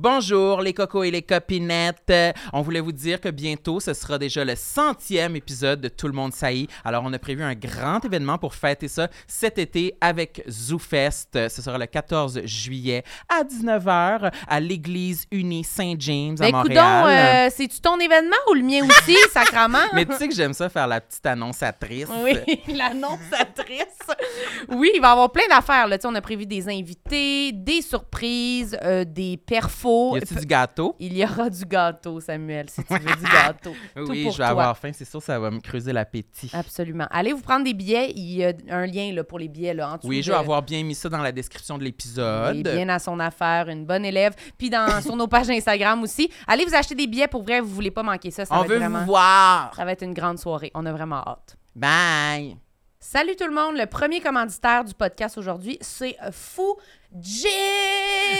Bonjour les cocos et les copinettes. Euh, On voulait vous dire que bientôt, ce sera déjà le centième épisode de Tout le monde saillit. Alors, on a prévu un grand événement pour fêter ça cet été avec ZooFest. Euh, Ce sera le 14 juillet à 19h à l'église unie Saint-James à Ben, Montréal. euh, c'est-tu ton événement ou le mien aussi, sacrament? Mais tu sais que j'aime ça faire la petite annonçatrice. Oui, l'annonçatrice. Oui, il va y avoir plein d'affaires. là. On a prévu des invités, des surprises, euh, des perfos. Y a-tu du gâteau? Il y aura du gâteau, Samuel, si tu veux du gâteau. Tout Oui, pour je vais toi. avoir faim. C'est sûr, ça va me creuser l'appétit. Absolument. Allez vous prendre des billets. Il y a un lien là, pour les billets là, en dessous Oui, je de- vais avoir bien mis ça dans la description de l'épisode. Bien à son affaire, une bonne élève. Puis dans, sur nos pages Instagram aussi. Allez vous acheter des billets pour vrai, vous voulez pas manquer ça. ça On va être veut vraiment, vous voir. Ça va être une grande soirée. On a vraiment hâte. Bye. Salut tout le monde. Le premier commanditaire du podcast aujourd'hui, c'est Fou Gin.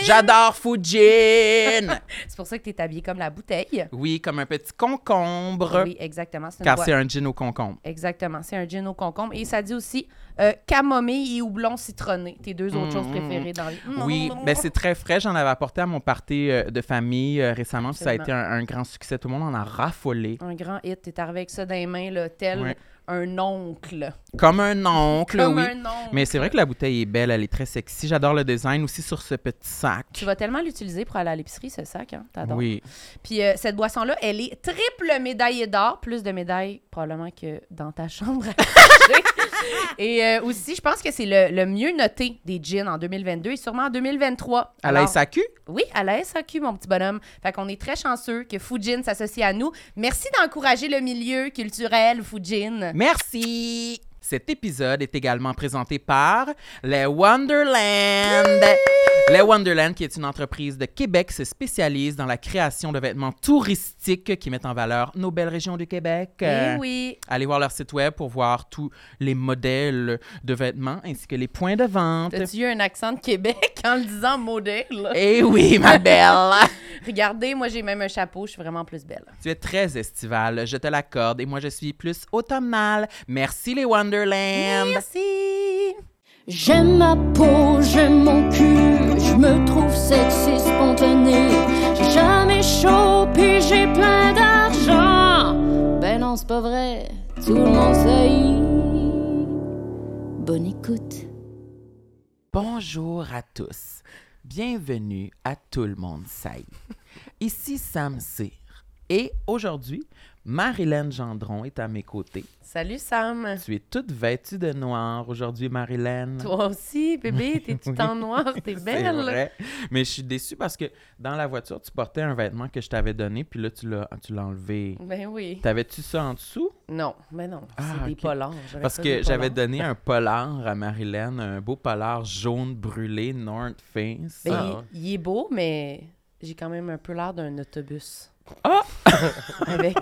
J'adore Fujin. C'est pour ça que tu es habillé comme la bouteille. oui, comme un petit concombre. Oui, exactement. Car c'est un gin au concombre. Exactement. C'est un gin au concombre. Et ça dit aussi euh, camomille et houblon citronné. Tes deux autres choses mm, préférées dans les. Oui, ben c'est très frais. J'en avais apporté à mon party euh, de famille euh, récemment. Ça a été un, un grand succès. Tout le monde en a raffolé. Un grand hit. T'es arrivé avec ça dans les mains, là, tel un oncle. Comme un oncle, Comme oui. un oncle. Mais c'est vrai que la bouteille est belle. Elle est très sexy. J'adore le design aussi sur ce petit sac. Tu vas tellement l'utiliser pour aller à l'épicerie, ce sac, hein? T'adores. Oui. Puis euh, cette boisson-là, elle est triple médaillée d'or, plus de médailles probablement que dans ta chambre. et euh, aussi, je pense que c'est le, le mieux noté des gins en 2022 et sûrement en 2023. À la SAQ? Oui, à la SAQ, mon petit bonhomme. Fait qu'on est très chanceux que Fujin s'associe à nous. Merci d'encourager le milieu culturel Fujin. Merci! Cet épisode est également présenté par Les Wonderland. Les Wonderland, qui est une entreprise de Québec, se spécialise dans la création de vêtements touristiques qui mettent en valeur nos belles régions du Québec. Eh Euh, oui. Allez voir leur site web pour voir tous les modèles de vêtements ainsi que les points de vente. T'as-tu eu un accent de Québec en le disant modèle? Eh oui, ma belle! Regardez, moi j'ai même un chapeau, je suis vraiment plus belle. tu es très estivale, je te l'accorde, et moi je suis plus automnale. Merci les Wonderland! Merci. J'aime ma peau, j'aime mon cul, je me trouve sexy spontané. J'ai jamais chaud, puis j'ai plein d'argent. Ben non, c'est pas vrai, tout le monde sait. Bonne écoute. Bonjour à tous. Bienvenue à Tout le monde sait. Ici Sam Cyr. Et aujourd'hui, Marilyn Gendron est à mes côtés. Salut Sam. Tu es toute vêtue de noir aujourd'hui, Marilyn. Toi aussi, bébé, t'es tout en noir, t'es C'est belle. vrai. Mais je suis déçue parce que dans la voiture, tu portais un vêtement que je t'avais donné, puis là, tu l'as, tu l'as enlevé. Ben oui. T'avais-tu ça en dessous? Non, mais non, c'est Ah, des ok. polars. Parce que des j'avais donné un polar à Marilyn, un beau polar jaune brûlé North Face. Ben, Ah, il, il est beau, mais j'ai quand même un peu l'air d'un autobus. Ah! Avec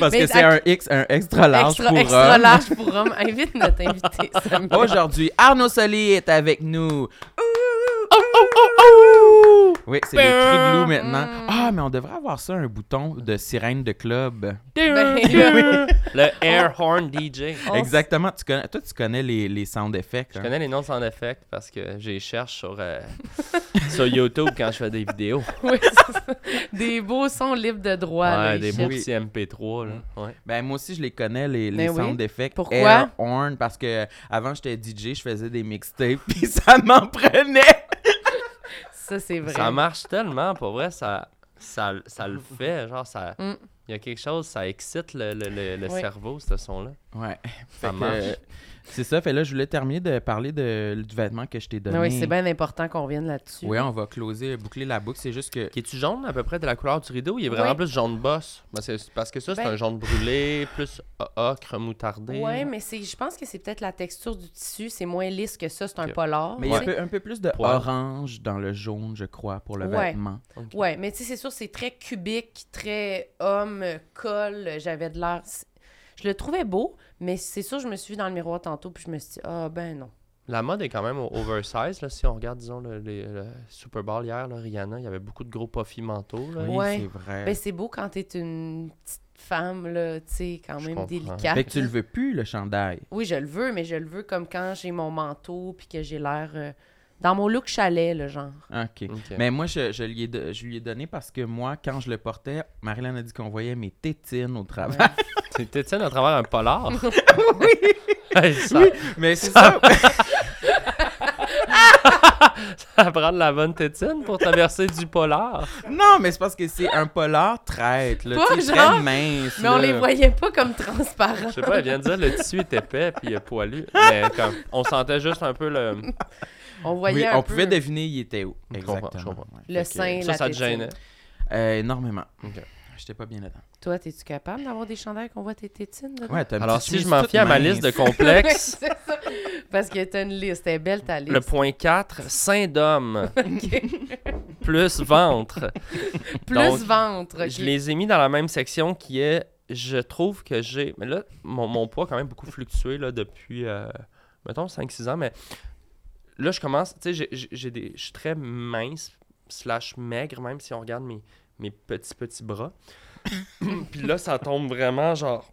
Parce mais que c'est à- un X, un extra large extra, pour extra large pour homme. Invite notre invité. Aujourd'hui, Arnaud Soli est avec nous. Oui, c'est le cri de loup maintenant. Mm. Ah, mais on devrait avoir ça, un bouton de sirène de club. Ben, là, Le Air Horn DJ. on- Exactement. Tu connais, toi, tu connais les, les sound effects. Je hein? connais les noms sans effet parce que je les cherche sur, euh, sur YouTube quand je fais des vidéos. Oui, c'est ça. Des beaux sons libres de droit. là, Ouais, il des beaux petits MP3. Là. Ouais. Ben, moi aussi, je les connais, les, les Ben oui. sound effects. Pourquoi? Air horn, parce que avant j'étais DJ, je faisais des mixtapes, puis ça m'en prenait. Ça, c'est vrai. Ça marche tellement, pour vrai, ça, ça, ça le fait. Genre, ça. Mm. Il y a quelque chose, ça excite le, le, le, le Oui. cerveau, ce son-là. Ouais. Ça Fait marche. C'est ça. Fait là, je voulais terminer de parler de, du vêtement que je t'ai donné. Oui, c'est bien important qu'on revienne là-dessus. Oui, on va closer, boucler la boucle. C'est juste que. Qui est-tu jaune à peu près de la couleur du rideau? Il est vraiment Oui. plus jaune boss. Parce que, parce que ça, c'est Ben- un jaune brûlé, plus ocre, moutardé. Ouais, mais c'est, je pense que c'est peut-être la texture du tissu. C'est moins lisse que ça. C'est un polar. Mais il y a un peu, un peu plus de Poil. orange dans le jaune, je crois, pour le Ouais. vêtement. Ouais, mais tu sais, c'est sûr, c'est très cubique, très homme, colle. J'avais de l'air. Je le trouvais beau, mais c'est sûr, je me suis vue dans le miroir tantôt, puis je me suis dit, ah ben non. La mode est quand même oversize. Là, si on regarde, disons, le, le Super Bowl hier, là, Rihanna, il y avait beaucoup de gros puffy manteaux. Là. Oui, Ouais. c'est vrai. Ben c'est beau quand t'es une petite femme, là, tu sais, quand Je même comprends. délicate. Fait que tu le veux plus, le chandail? Oui, je le veux, mais je le veux comme quand j'ai mon manteau, puis que j'ai l'air euh, Dans mon look chalet, le genre. OK. Ok. Mais moi, je, je, lui ai je lui ai donné parce que moi, quand je le portais, Marilyn a dit qu'on voyait mes tétines au travail. T'étais à travers un polar? oui! ça, Mais c'est ça. ça prend de la bonne tétine pour traverser du polar? non, mais c'est parce que c'est un polar traître, là. Pas genre, très mince. Mais on là. les voyait pas comme transparents. Je sais pas, elle vient de dire le tissu est épais puis poilu. Mais comme, on sentait juste un peu le. On voyait Oui, un on peu pouvait deviner il était où. Je comprends, Exactement. je comprends. Ouais. le sein, Ça, la ça te gênait? euh, énormément. Ok. J'étais pas bien là-dedans. Toi, es-tu capable d'avoir des chandails qu'on voit tes tétines dedans? Ouais, Alors, si je m'en fie à ma liste de complexes, c'est ça. Parce que t'as une liste. Elle est belle, ta liste. le point 4, sein d'homme OK. plus ventre. Plus Donc, ventre. Je les ai mis dans la même section qui est, je trouve que j'ai, mais là, mon, mon poids a quand même beaucoup fluctué là, depuis, euh, mettons, 5-6 ans, mais là, je commence, tu sais, j'ai- des, je suis très mince, slash maigre, même si on regarde mes, mes petits, petits bras. Puis là, ça tombe vraiment, genre,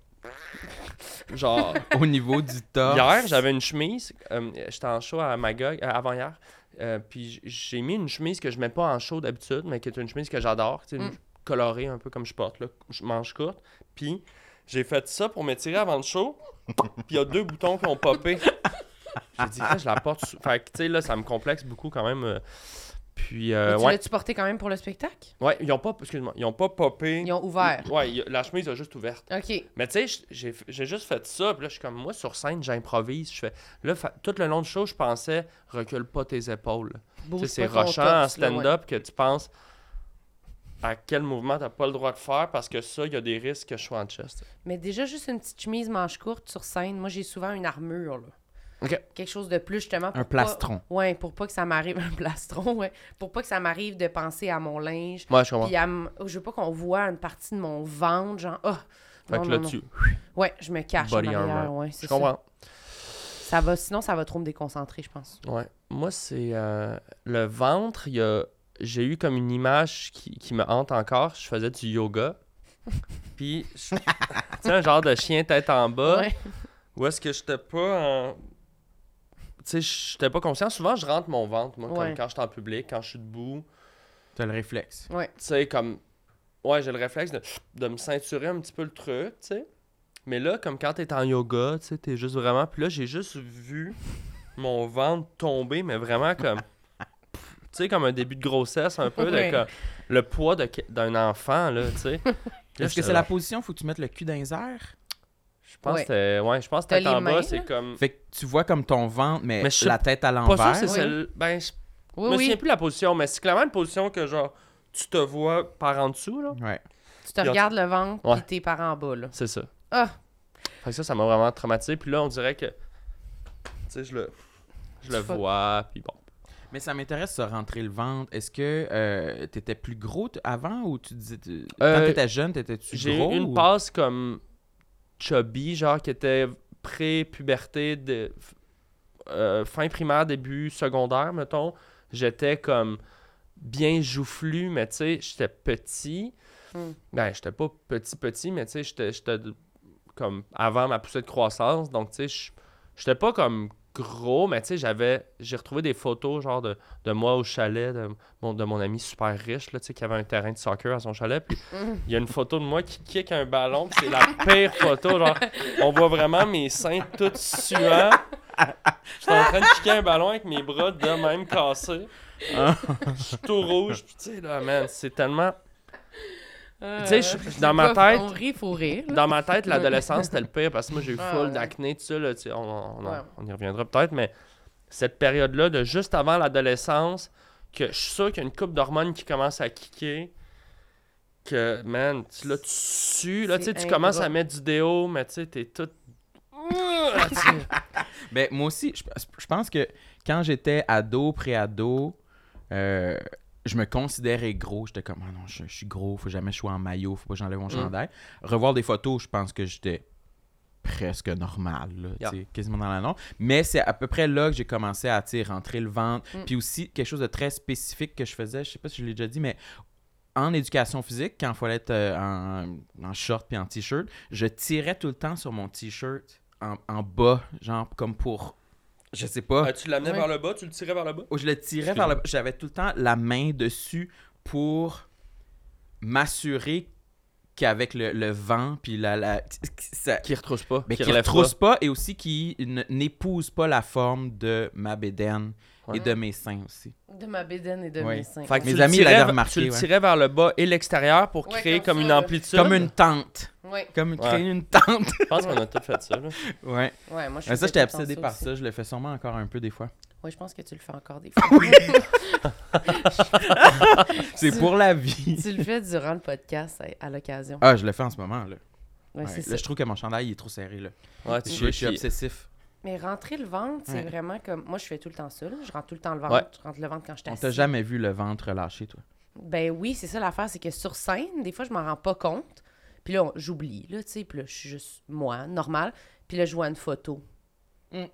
genre, Au niveau du torse. Hier, j'avais une chemise. euh, J'étais en show à Magog, euh, avant hier. euh, puis j'ai mis une chemise que je mets pas en show d'habitude, mais qui est une chemise que j'adore. tu sais, Mm. colorée un peu comme je porte, là, je manche courte. Puis j'ai fait ça pour m'étirer avant le show. Puis il y a deux boutons qui ont popé. J'ai dit, Ah, je la porte. sous- Fait que, tu sais, là, ça me complexe beaucoup quand même. euh. Puis, euh, tu ouais. l'as-tu porté quand même pour le spectacle? Ouais, ils ont pas, excuse-moi, ils ont pas popé. Ils ont ouvert. Ouais, a- la chemise a juste ouverte. OK. Mais tu sais, j'ai juste fait ça, puis là, je suis comme, moi, sur scène, j'improvise, je fais... Là, fa- tout le long du show, je pensais, recule pas tes épaules. C'est rochant en ouais. stand-up que tu penses à quel mouvement t'as pas le droit de faire, parce que ça, il y a des risques que je sois en chest. Mais déjà, juste une petite chemise manche courte sur scène. Moi, j'ai souvent une armure, là. Quelque chose de plus, justement. pour Un plastron. Pas... Ouais, pour pas que ça m'arrive... Un plastron, ouais. Pour pas que ça m'arrive de penser à mon linge. Moi, je comprends. Puis à m- oh, je veux pas qu'on voit une partie de mon ventre, genre... Oh, Fait non, que là, non, tu... Ouais, je me cache en Body arrière, armor. ouais, Je ça. comprends. Ça va, sinon, ça va trop me déconcentrer, je pense. Ouais. Moi, c'est euh, le ventre, il y a... J'ai eu comme une image qui, qui me hante encore. Je faisais du yoga. Puis, je- tu sais, un genre de chien tête en bas. Ouais. Ou est-ce que j'étais pas en. Tu sais, j'étais pas conscient. Souvent, je rentre mon ventre, moi, Ouais. comme quand je suis en public, quand je suis debout. T'as le réflexe. Tu sais, comme. Ouais, j'ai le réflexe de, de me ceinturer un petit peu le truc, tu sais. Mais là, comme quand t'es en yoga, tu sais, t'es juste vraiment. Puis là, j'ai juste vu mon ventre tomber, mais vraiment comme. Tu sais, comme un début de grossesse, un peu, Ouais. de comme le poids d'un enfant, là, tu sais. Est-ce que c'est la position, faut que tu mettes le cul dans les airs? Je pense Ouais. que ouais, je pense que tête en bas, c'est comme. Fait que tu vois comme ton ventre, mais, Mais je sais la tête à Pas sûr l'envers. que c'est Oui. celle. Ben, je Oui, Je me souviens plus de la position, mais c'est clairement une position que genre tu te vois par en dessous là. Ouais. Tu te Puis regardes le ventre, Ouais. puis tes parents en bas, là. C'est ça. Ah! Fait que ça, ça m'a vraiment traumatisé. Puis là, on dirait que tu sais, je le je le vois, puis bon. Mais ça m'intéresse de rentrer le ventre. Est-ce que euh, t'étais plus gros avant ou tu disais. tu- Quand Euh, t'étais jeune, t'étais-tu J'ai gros? eu une ou- passe comme chubby, genre qui était pré-puberté de euh, fin primaire, début secondaire, mettons. J'étais comme bien joufflu, mais tu sais, j'étais petit. Hmm. Ben, j'étais pas petit petit, mais tu sais, j'étais comme avant ma poussée de croissance, donc tu sais, j'étais pas comme gros, mais tu sais, j'avais j'ai retrouvé des photos genre de, de moi au chalet de mon, de mon ami super riche là, tu sais qui avait un terrain de soccer à son chalet, puis il y a une photo de moi qui kick un ballon, puis c'est la pire photo, genre on voit vraiment mes seins tout suants. J'étais en train de kicker un ballon avec mes bras de même cassés. Je suis tout rouge, puis tu sais là, man, c'est tellement Euh, Tu sais, dans ma tête- On rit, faut rire. là. Dans ma tête, l'adolescence, c'était le pire parce que moi, j'ai eu Ah, full ouais. d'acné, tout ça. Là, tu sais, on, on- on- Ouais. on y reviendra peut-être, mais cette période-là, de juste avant l'adolescence, que je suis sûr qu'il y a une coupe d'hormones qui commence à kicker. Que, man, tu, là, tu sues. Là, tu sais, C'est tu commences à mettre du déo, mais tu sais, t'es tout. Ben, moi aussi, je, je pense que quand j'étais ado, pré-ado, euh, je me considérais gros. J'étais comme, ah non, je, je suis gros, faut jamais que je sois en maillot, faut pas que j'enlève mon chandail. Revoir des photos, je pense que j'étais presque normal, là, Yeah. quasiment dans la norme. Mais c'est à peu près là que j'ai commencé à rentrer le ventre. Mm. Puis aussi, quelque chose de très spécifique que je faisais, je sais pas si je l'ai déjà dit, mais en éducation physique, quand il fallait être euh, en, en short puis en t-shirt, je tirais tout le temps sur mon t-shirt en, en bas, genre comme pour Je sais pas. Ah, tu l'amenais Ouais. vers le bas, tu le tirais vers le bas? Où je le tirais vers le J'avais tout le temps la main dessus pour m'assurer qu'avec le, le vent, puis la. la ça, Qui retrousse pas. mais qui retrousse pas. et aussi qui n'épouse pas la forme de ma bédaine Ouais. et de mes seins aussi. De ma bédaine et de Ouais. mes seins. Fait que Mes amis l'avaient remarqué, Tu le ouais. tirais vers le bas et l'extérieur pour Ouais, créer comme comme ça, une amplitude. Comme une tente. Ouais. Comme créer Ouais. une tente. Je pense qu'on a tout fait ça. Là. ouais. Ouais, moi, je Mais ça, j'étais obsédé par aussi. ça. Je le fais sûrement encore un peu des fois. Oui, je pense que tu le fais encore des fois. C'est pour la vie. tu le fais durant le podcast à, à l'occasion. Ah, je le fais en ce moment, là. Ouais, Là, je trouve que mon chandail il est trop serré, là. Ouais, tu Je, suis obsessif. Mais rentrer le ventre, c'est Ouais. vraiment comme. Moi, je fais tout le temps ça. là. Je rentre tout le temps le ventre. Ouais. Je rentre le ventre quand je On t'assieds. t'a jamais vu le ventre relâché, toi? Ben oui, c'est ça l'affaire, c'est que sur scène, des fois, je m'en rends pas compte. Puis là, on- j'oublie, là, tu sais. Puis là, je suis juste moi, normal. Puis là, je vois une photo. Mm.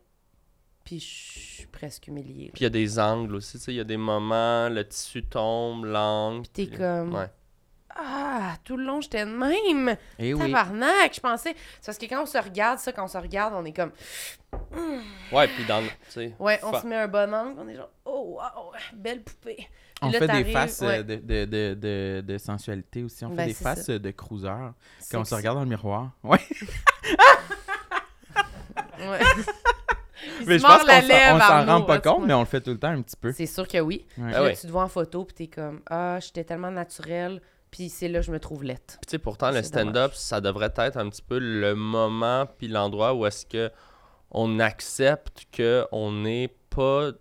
Puis je suis presque humiliée. Puis il y a des angles aussi, tu sais, il y a des moments, le tissu tombe, l'angle. Puis t'es puis- comme. Ouais. Ah, tout le long, j'étais de même. Eh oui. Tabarnak, je pensais. C'est parce que quand on se regarde, ça, quand on se regarde, on est comme. Ouais, puis dans le-. Ouais, on fa- se met un bon angle, on est genre, oh, wow, belle poupée. Puis On là, fait des faces euh, ouais. de, de, de, de, de sensualité aussi. On Ben, fait des c'est faces ça. euh, de cruiser quand on se regarde dans le miroir. Ouais. Ouais. Il Mais se je pense qu'on s'en- rend pas compte, mais on le fait tout le temps un petit peu. C'est sûr que oui. Ouais. Ah là, tu te vois en photo, puis t'es comme, ah, j'étais tellement naturelle, puis c'est là que je me trouve lette. Puis tu sais, pourtant, le stand-up, ça devrait être un petit peu le moment puis l'endroit où est-ce que on accepte que on n'est pas...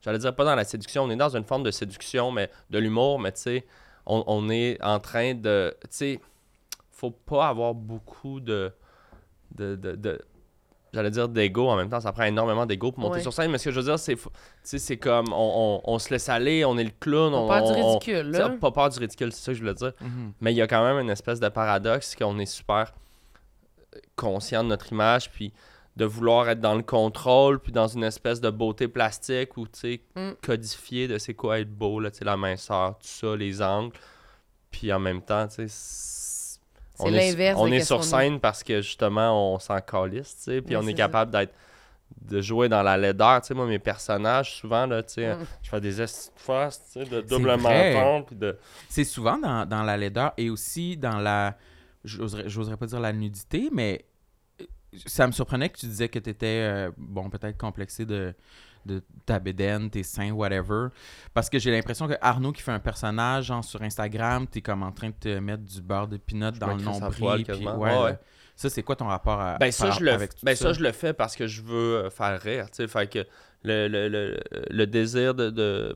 J'allais dire pas dans la séduction, on est dans une forme de séduction, mais de l'humour, mais tu sais, on, on est en train de... Tu sais, faut pas avoir beaucoup de... de, de, de- J'allais dire d'ego en même temps, ça prend énormément d'ego pour monter Ouais. sur scène, mais ce que je veux dire, c'est tu sais, c'est comme on, on- on se laisse aller, on est le clown, On on, parle du ridicule, là. Pas peur du ridicule, c'est ça que je voulais dire. Mhm. Mais il y a quand même une espèce de paradoxe qu'on est super conscient de notre image, puis de vouloir être dans le contrôle, puis dans une espèce de beauté plastique ou, tu sais, Mm. codifié de c'est quoi être beau, là, tu sais, la minceur, tout ça, les angles. Puis en même temps, tu sais, on est, l'inverse on est sur scène parce que justement, on s'en calisse, tu sais, puis on est capable d'être de jouer dans la laideur, tu sais, moi, mes personnages, souvent, là, tu sais, Mm. je fais des faces, tu sais, de double menton, puis de... C'est souvent dans, dans la laideur et aussi dans la. J'oserais pas dire la nudité, mais euh, ça me surprenait que tu disais que tu étais, bon, peut-être complexé de, de ta bédaine, tes seins, whatever. Parce que j'ai l'impression que Arnaud qui fait un personnage, genre sur Instagram, t'es comme en train de te mettre du beurre de pinot dans le nombril. puis ouais, Ouais, ouais. là. Ça, c'est quoi ton rapport à, Ben ça, par- je le, avec tout ben, ça, ça? je le fais parce que je veux euh, faire rire. Fait que le, le, le, le désir de, de,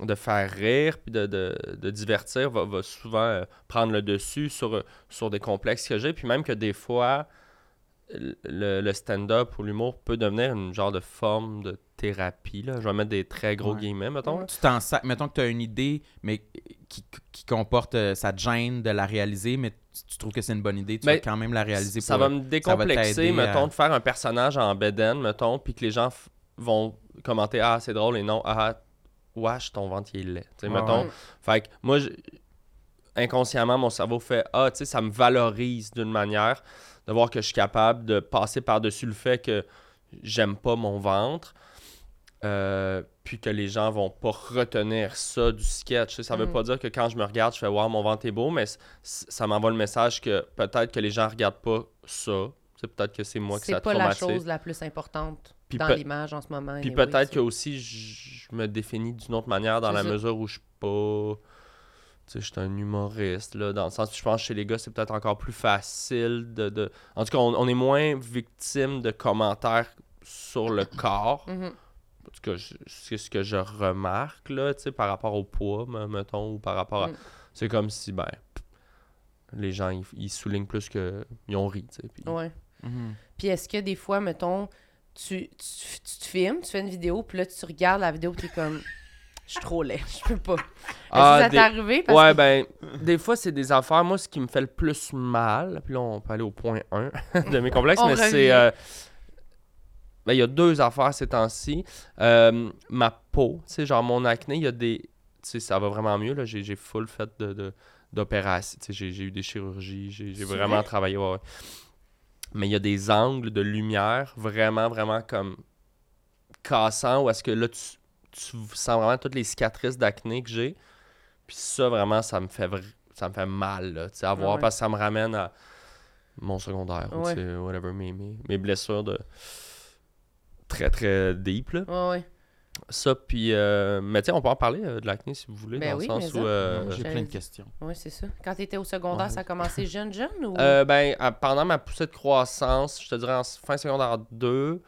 de faire rire puis de, de, de divertir va, va souvent euh, prendre le dessus sur, sur des complexes que j'ai. Puis même que des fois, le, le stand-up ou l'humour peut devenir une genre de forme de thérapie. Là. Je vais mettre des très gros Ouais. guillemets, mettons. Tu t'en sacs. Mettons que tu as une idée, mais qui, qui comporte. euh, ça te gêne de la réaliser, mais tu, tu trouves que c'est une bonne idée. Tu Ben, vas quand même la réaliser ça pour- va me décomplexer, mettons, à- de faire un personnage en bedaine, mettons, puis que les gens vont commenter Ah, c'est drôle et non, ah, wesh, ton ventre il est laid. Tu sais, Ouais, mettons. ouais. Fait que moi, je- inconsciemment, mon cerveau fait Ah, tu sais, ça me valorise d'une manière de voir que je suis capable de passer par-dessus le fait que j'aime pas mon ventre. Euh, puis que les gens vont pas retenir ça du sketch. Ça veut Mm. pas dire que quand je me regarde, je fais Wow, mon ventre est beau, mais ça m'envoie le message que peut-être que les gens regardent pas ça. C'est peut-être que c'est moi que ça C'est pas la chose la plus importante Puis dans l'image en ce moment. Puis peut-être que aussi je me définis d'une autre manière dans la ça. mesure où je suis pas. Tu sais, je suis un humoriste, là, dans le sens où je pense que chez les gars, c'est peut-être encore plus facile de. de- En tout cas, on, on est moins victime de commentaires sur le corps. Mhm. En tout cas, c'est ce que je remarque, là, tu sais, par rapport au poids, me- mettons, ou par rapport à. Mm. C'est comme si, ben, les gens, ils, ils soulignent plus qu'ils ont ri, tu sais. puis- Ouais. Mhm. Puis est-ce que des fois, mettons, tu, tu, tu te filmes, tu fais une vidéo, puis là, tu regardes la vidéo, puis t'es comme, je suis trop laid, je peux pas. Est-ce Ah, que ça des- t'est arrivé? Parce Ouais, que- ben, des fois, c'est des affaires. Moi, ce qui me fait le plus mal, puis là, on peut aller au point 1 de mes complexes, mais revient. c'est. euh, ben, il y a deux affaires ces temps-ci. Euh, ma peau, tu sais, genre mon acné, il y a des. Tu sais, ça va vraiment mieux, là. J'ai full fait de. de d'opérations, tu sais, j'ai eu des chirurgies, j'ai vraiment vrai? travaillé, ouais, ouais. Mais il y a des angles de lumière vraiment, vraiment comme cassant ou est-ce que là, tu, tu sens vraiment toutes les cicatrices d'acné que j'ai. Puis ça, vraiment, ça me fait, vr- ça me fait mal, là, tu sais, à voir, ouais. parce que ça me ramène à mon secondaire, ou, tu sais, whatever, mes, mes, mes blessures de très, très deep, là. Ouais, ouais. Ça, puis, euh, mais sais, on peut en parler euh, de l'acné si vous voulez, Ben dans oui, le sens où... euh, J'ai j'allais plein de questions. Ouais, c'est ça. Quand tu étais au secondaire, Ouais. ça a commencé jeune, jeune ou? Euh, ben, à- pendant ma poussée de croissance, je te dirais en fin secondaire 2,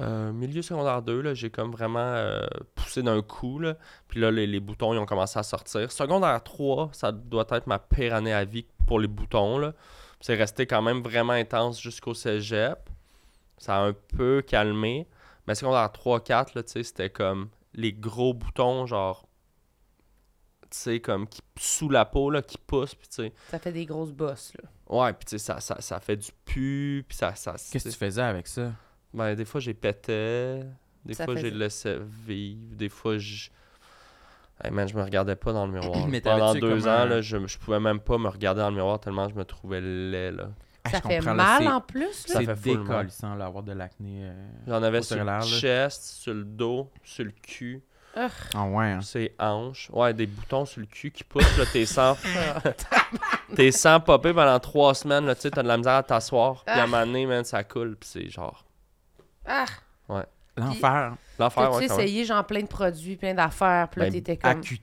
euh, milieu secondaire 2, là, j'ai comme vraiment euh, poussé d'un coup. Là. Puis là, les, les boutons, ils ont commencé à sortir. Secondaire 3, ça doit être ma pire année à vie pour les boutons. Là. C'est resté quand même vraiment intense jusqu'au cégep. Ça a un peu calmé. Mais secondaire 3, 4, là, tu sais, c'était comme les gros boutons, genre, tu sais, comme qui, sous la peau, là, qui poussent. Puis tu sais, Ça fait des grosses bosses, là. Ouais, puis tu sais, ça, ça, ça fait du pu, puis ça... ça Qu'est-ce que tu faisais avec ça? Ben, des fois, j'ai pété, des Ça fois, j'ai laissé vivre, des fois, je... Hey man, je me regardais pas dans le miroir. Mais Pendant deux ans, un- là, je, je pouvais même pas me regarder dans le miroir tellement je me trouvais laid, là. Ah, ça je fait là, mal en plus, là. Ça C'est fait full mal. décollissant, là, avoir de l'acné. euh. J'en avais sur le chest, sur le dos, sur le cul, Ah ouais, hein. hanches. Ouais, des boutons sur le cul qui poussent, là, t'es sans... t'es sans popper pendant trois semaines, là, tu sais, t'as de la misère à t'asseoir. Puis à un Ah. moment donné, man, ça coule, puis c'est genre... Ah! L'enfer. L'enfer, T'as-tu ouais, même. essayé, genre, plein de produits, plein d'affaires, puis là, Ben, t'étais comme. Etc.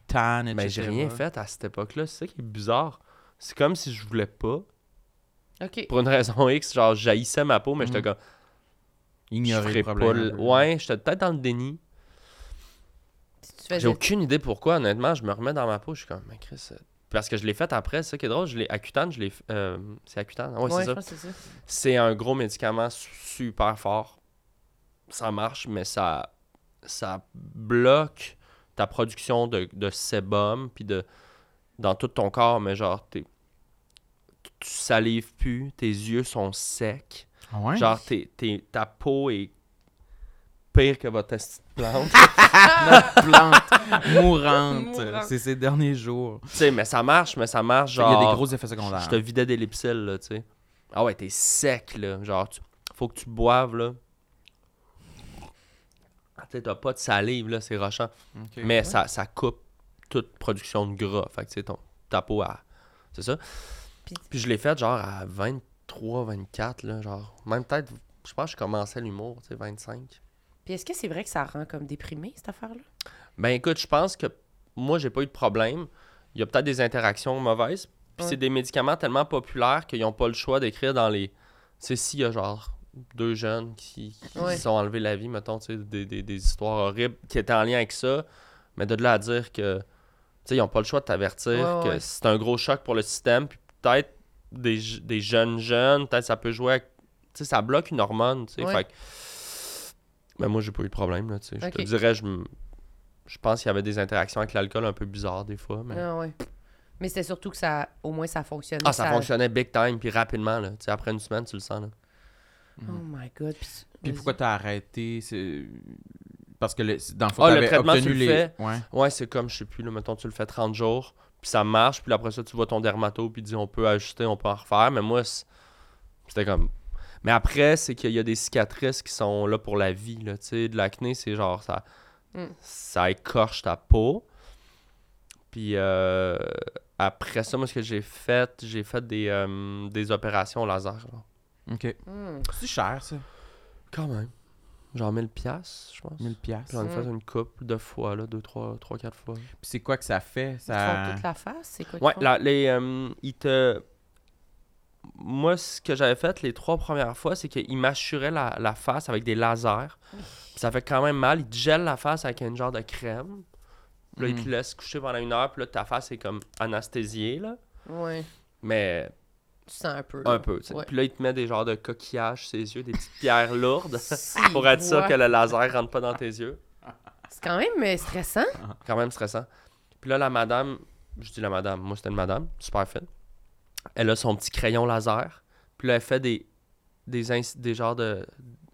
Mais j'ai rien fait à cette époque-là. C'est ça qui est bizarre. C'est comme si je voulais pas. Pour une raison X, genre, j'haïssais ma peau, mais j'étais Mhm. comme. Je Ignorer le pas. problème. peu. Ouais, j'étais peut-être dans le déni. J'ai aucune idée pourquoi, honnêtement. Je me remets dans ma peau, je suis comme, mais Chris. euh, Parce que je l'ai fait après, c'est ça qui est drôle. Je l'ai Accutane, je l'ai. euh, c'est Accutane, ouais, Ouais, c'est ça. c'est un gros médicament su- super fort. Ça marche, mais ça, ça bloque ta production de, de sébum puis de dans tout ton corps, mais genre t'es- tu salives plus, tes yeux sont secs, Ah ouais? genre t'es- t'es- ta peau est pire que votre plante. Notre plante mourante. Mourante. C'est ces derniers jours. tu sais, mais ça marche, mais ça marche Il genre. y a des gros effets secondaires. Je te vidais des lipsils, là, tu sais. Ah ouais, t'es sec, là. Genre, tu- faut que tu boives, là. Ah, Tu sais, t'as pas de salive, là, c'est rochant. Mais ça, ça coupe toute production de gras. Fait que, tu sais, ton, ta peau, à... c'est ça. Puis- Puis, je l'ai fait, genre, à 23, 24, là, genre. Même peut-être, je pense que je commençais l'humour, tu sais, 25. Puis est-ce que c'est vrai que ça rend comme déprimé, cette affaire-là? Ben écoute, je pense que moi, j'ai pas eu de problème. Il y a peut-être des interactions mauvaises. Puis Ouais. c'est des médicaments tellement populaires qu'ils n'ont pas le choix d'écrire dans les. Tu sais, s'il y a genre deux jeunes qui, qui Ouais. sont enlevés la vie, mettons, tu sais, des, des- des histoires horribles qui étaient en lien avec ça, mais de là à dire que. Tu sais, ils n'ont pas le choix de t'avertir Ouais, que c'est un gros choc pour le système. Puis peut-être des, j- des jeunes jeunes, peut-être ça peut jouer avec. Tu sais, ça bloque une hormone, tu sais. Ouais. Fait que- Mais moi, j'ai pas eu de problème, là, tu sais. Je te dirais, je me- Je pense qu'il y avait des interactions avec l'alcool un peu bizarres des fois. Mais... Ah ouais. Mais c'était surtout que ça, au moins, ça fonctionnait. Ah, ça, fonctionnait big time, puis rapidement. Là. Tu sais, après une semaine, tu le sens. Là. Oh my God. Puis, Puis pourquoi t'as arrêté? C'est- Parce que le- dans le fond, Ah, le traitement, obtenu tu le les... fais. Ouais. Ouais, c'est comme, je sais plus, là, mettons, tu le fais 30 jours, puis ça marche, puis après ça, tu vois ton dermato, puis dit on peut ajuster, on peut en refaire. Mais moi, c'était comme. Mais après, c'est qu'il y a des cicatrices qui sont là pour la vie. Là, tu sais, de l'acné, c'est genre, ça, Mm. ça écorche ta peau. Puis euh, après ça, moi, ce que j'ai fait, j'ai fait des, euh, des opérations laser. genre. OK. Hmm. C'est cher, ça. Quand même. Genre 1000 piastres, je pense. 1000 piastres. J'en ai Mm. fait une couple de fois, là, deux, trois, trois, quatre fois. Puis c'est quoi que ça fait? Ils Ça... font toute la face, c'est quoi Ouais, la- les, euh, ils te... Moi, ce que j'avais fait les trois premières fois, c'est qu'ils m'assuraient la, la face avec des lasers. Puis ça fait quand même mal. Ils te gèlent la face avec un genre de crème. Puis là, ils te Mm. laissent coucher pendant une heure. Puis là, ta face est comme anesthésiée, là. Ouais. Mais Tu sens un peu. là. un peu, tu sais. Ouais. Puis là, ils te mettent des genres de coquillages sur les yeux, des petites pierres lourdes. Si, pour être sûr que le laser rentre pas dans tes yeux. C'est quand même euh, stressant. quand même stressant. Puis là, la madame, je dis la madame, moi c'était une madame, super fine. Elle a son petit crayon laser. Puis là, elle fait des, des, ins- des genres de.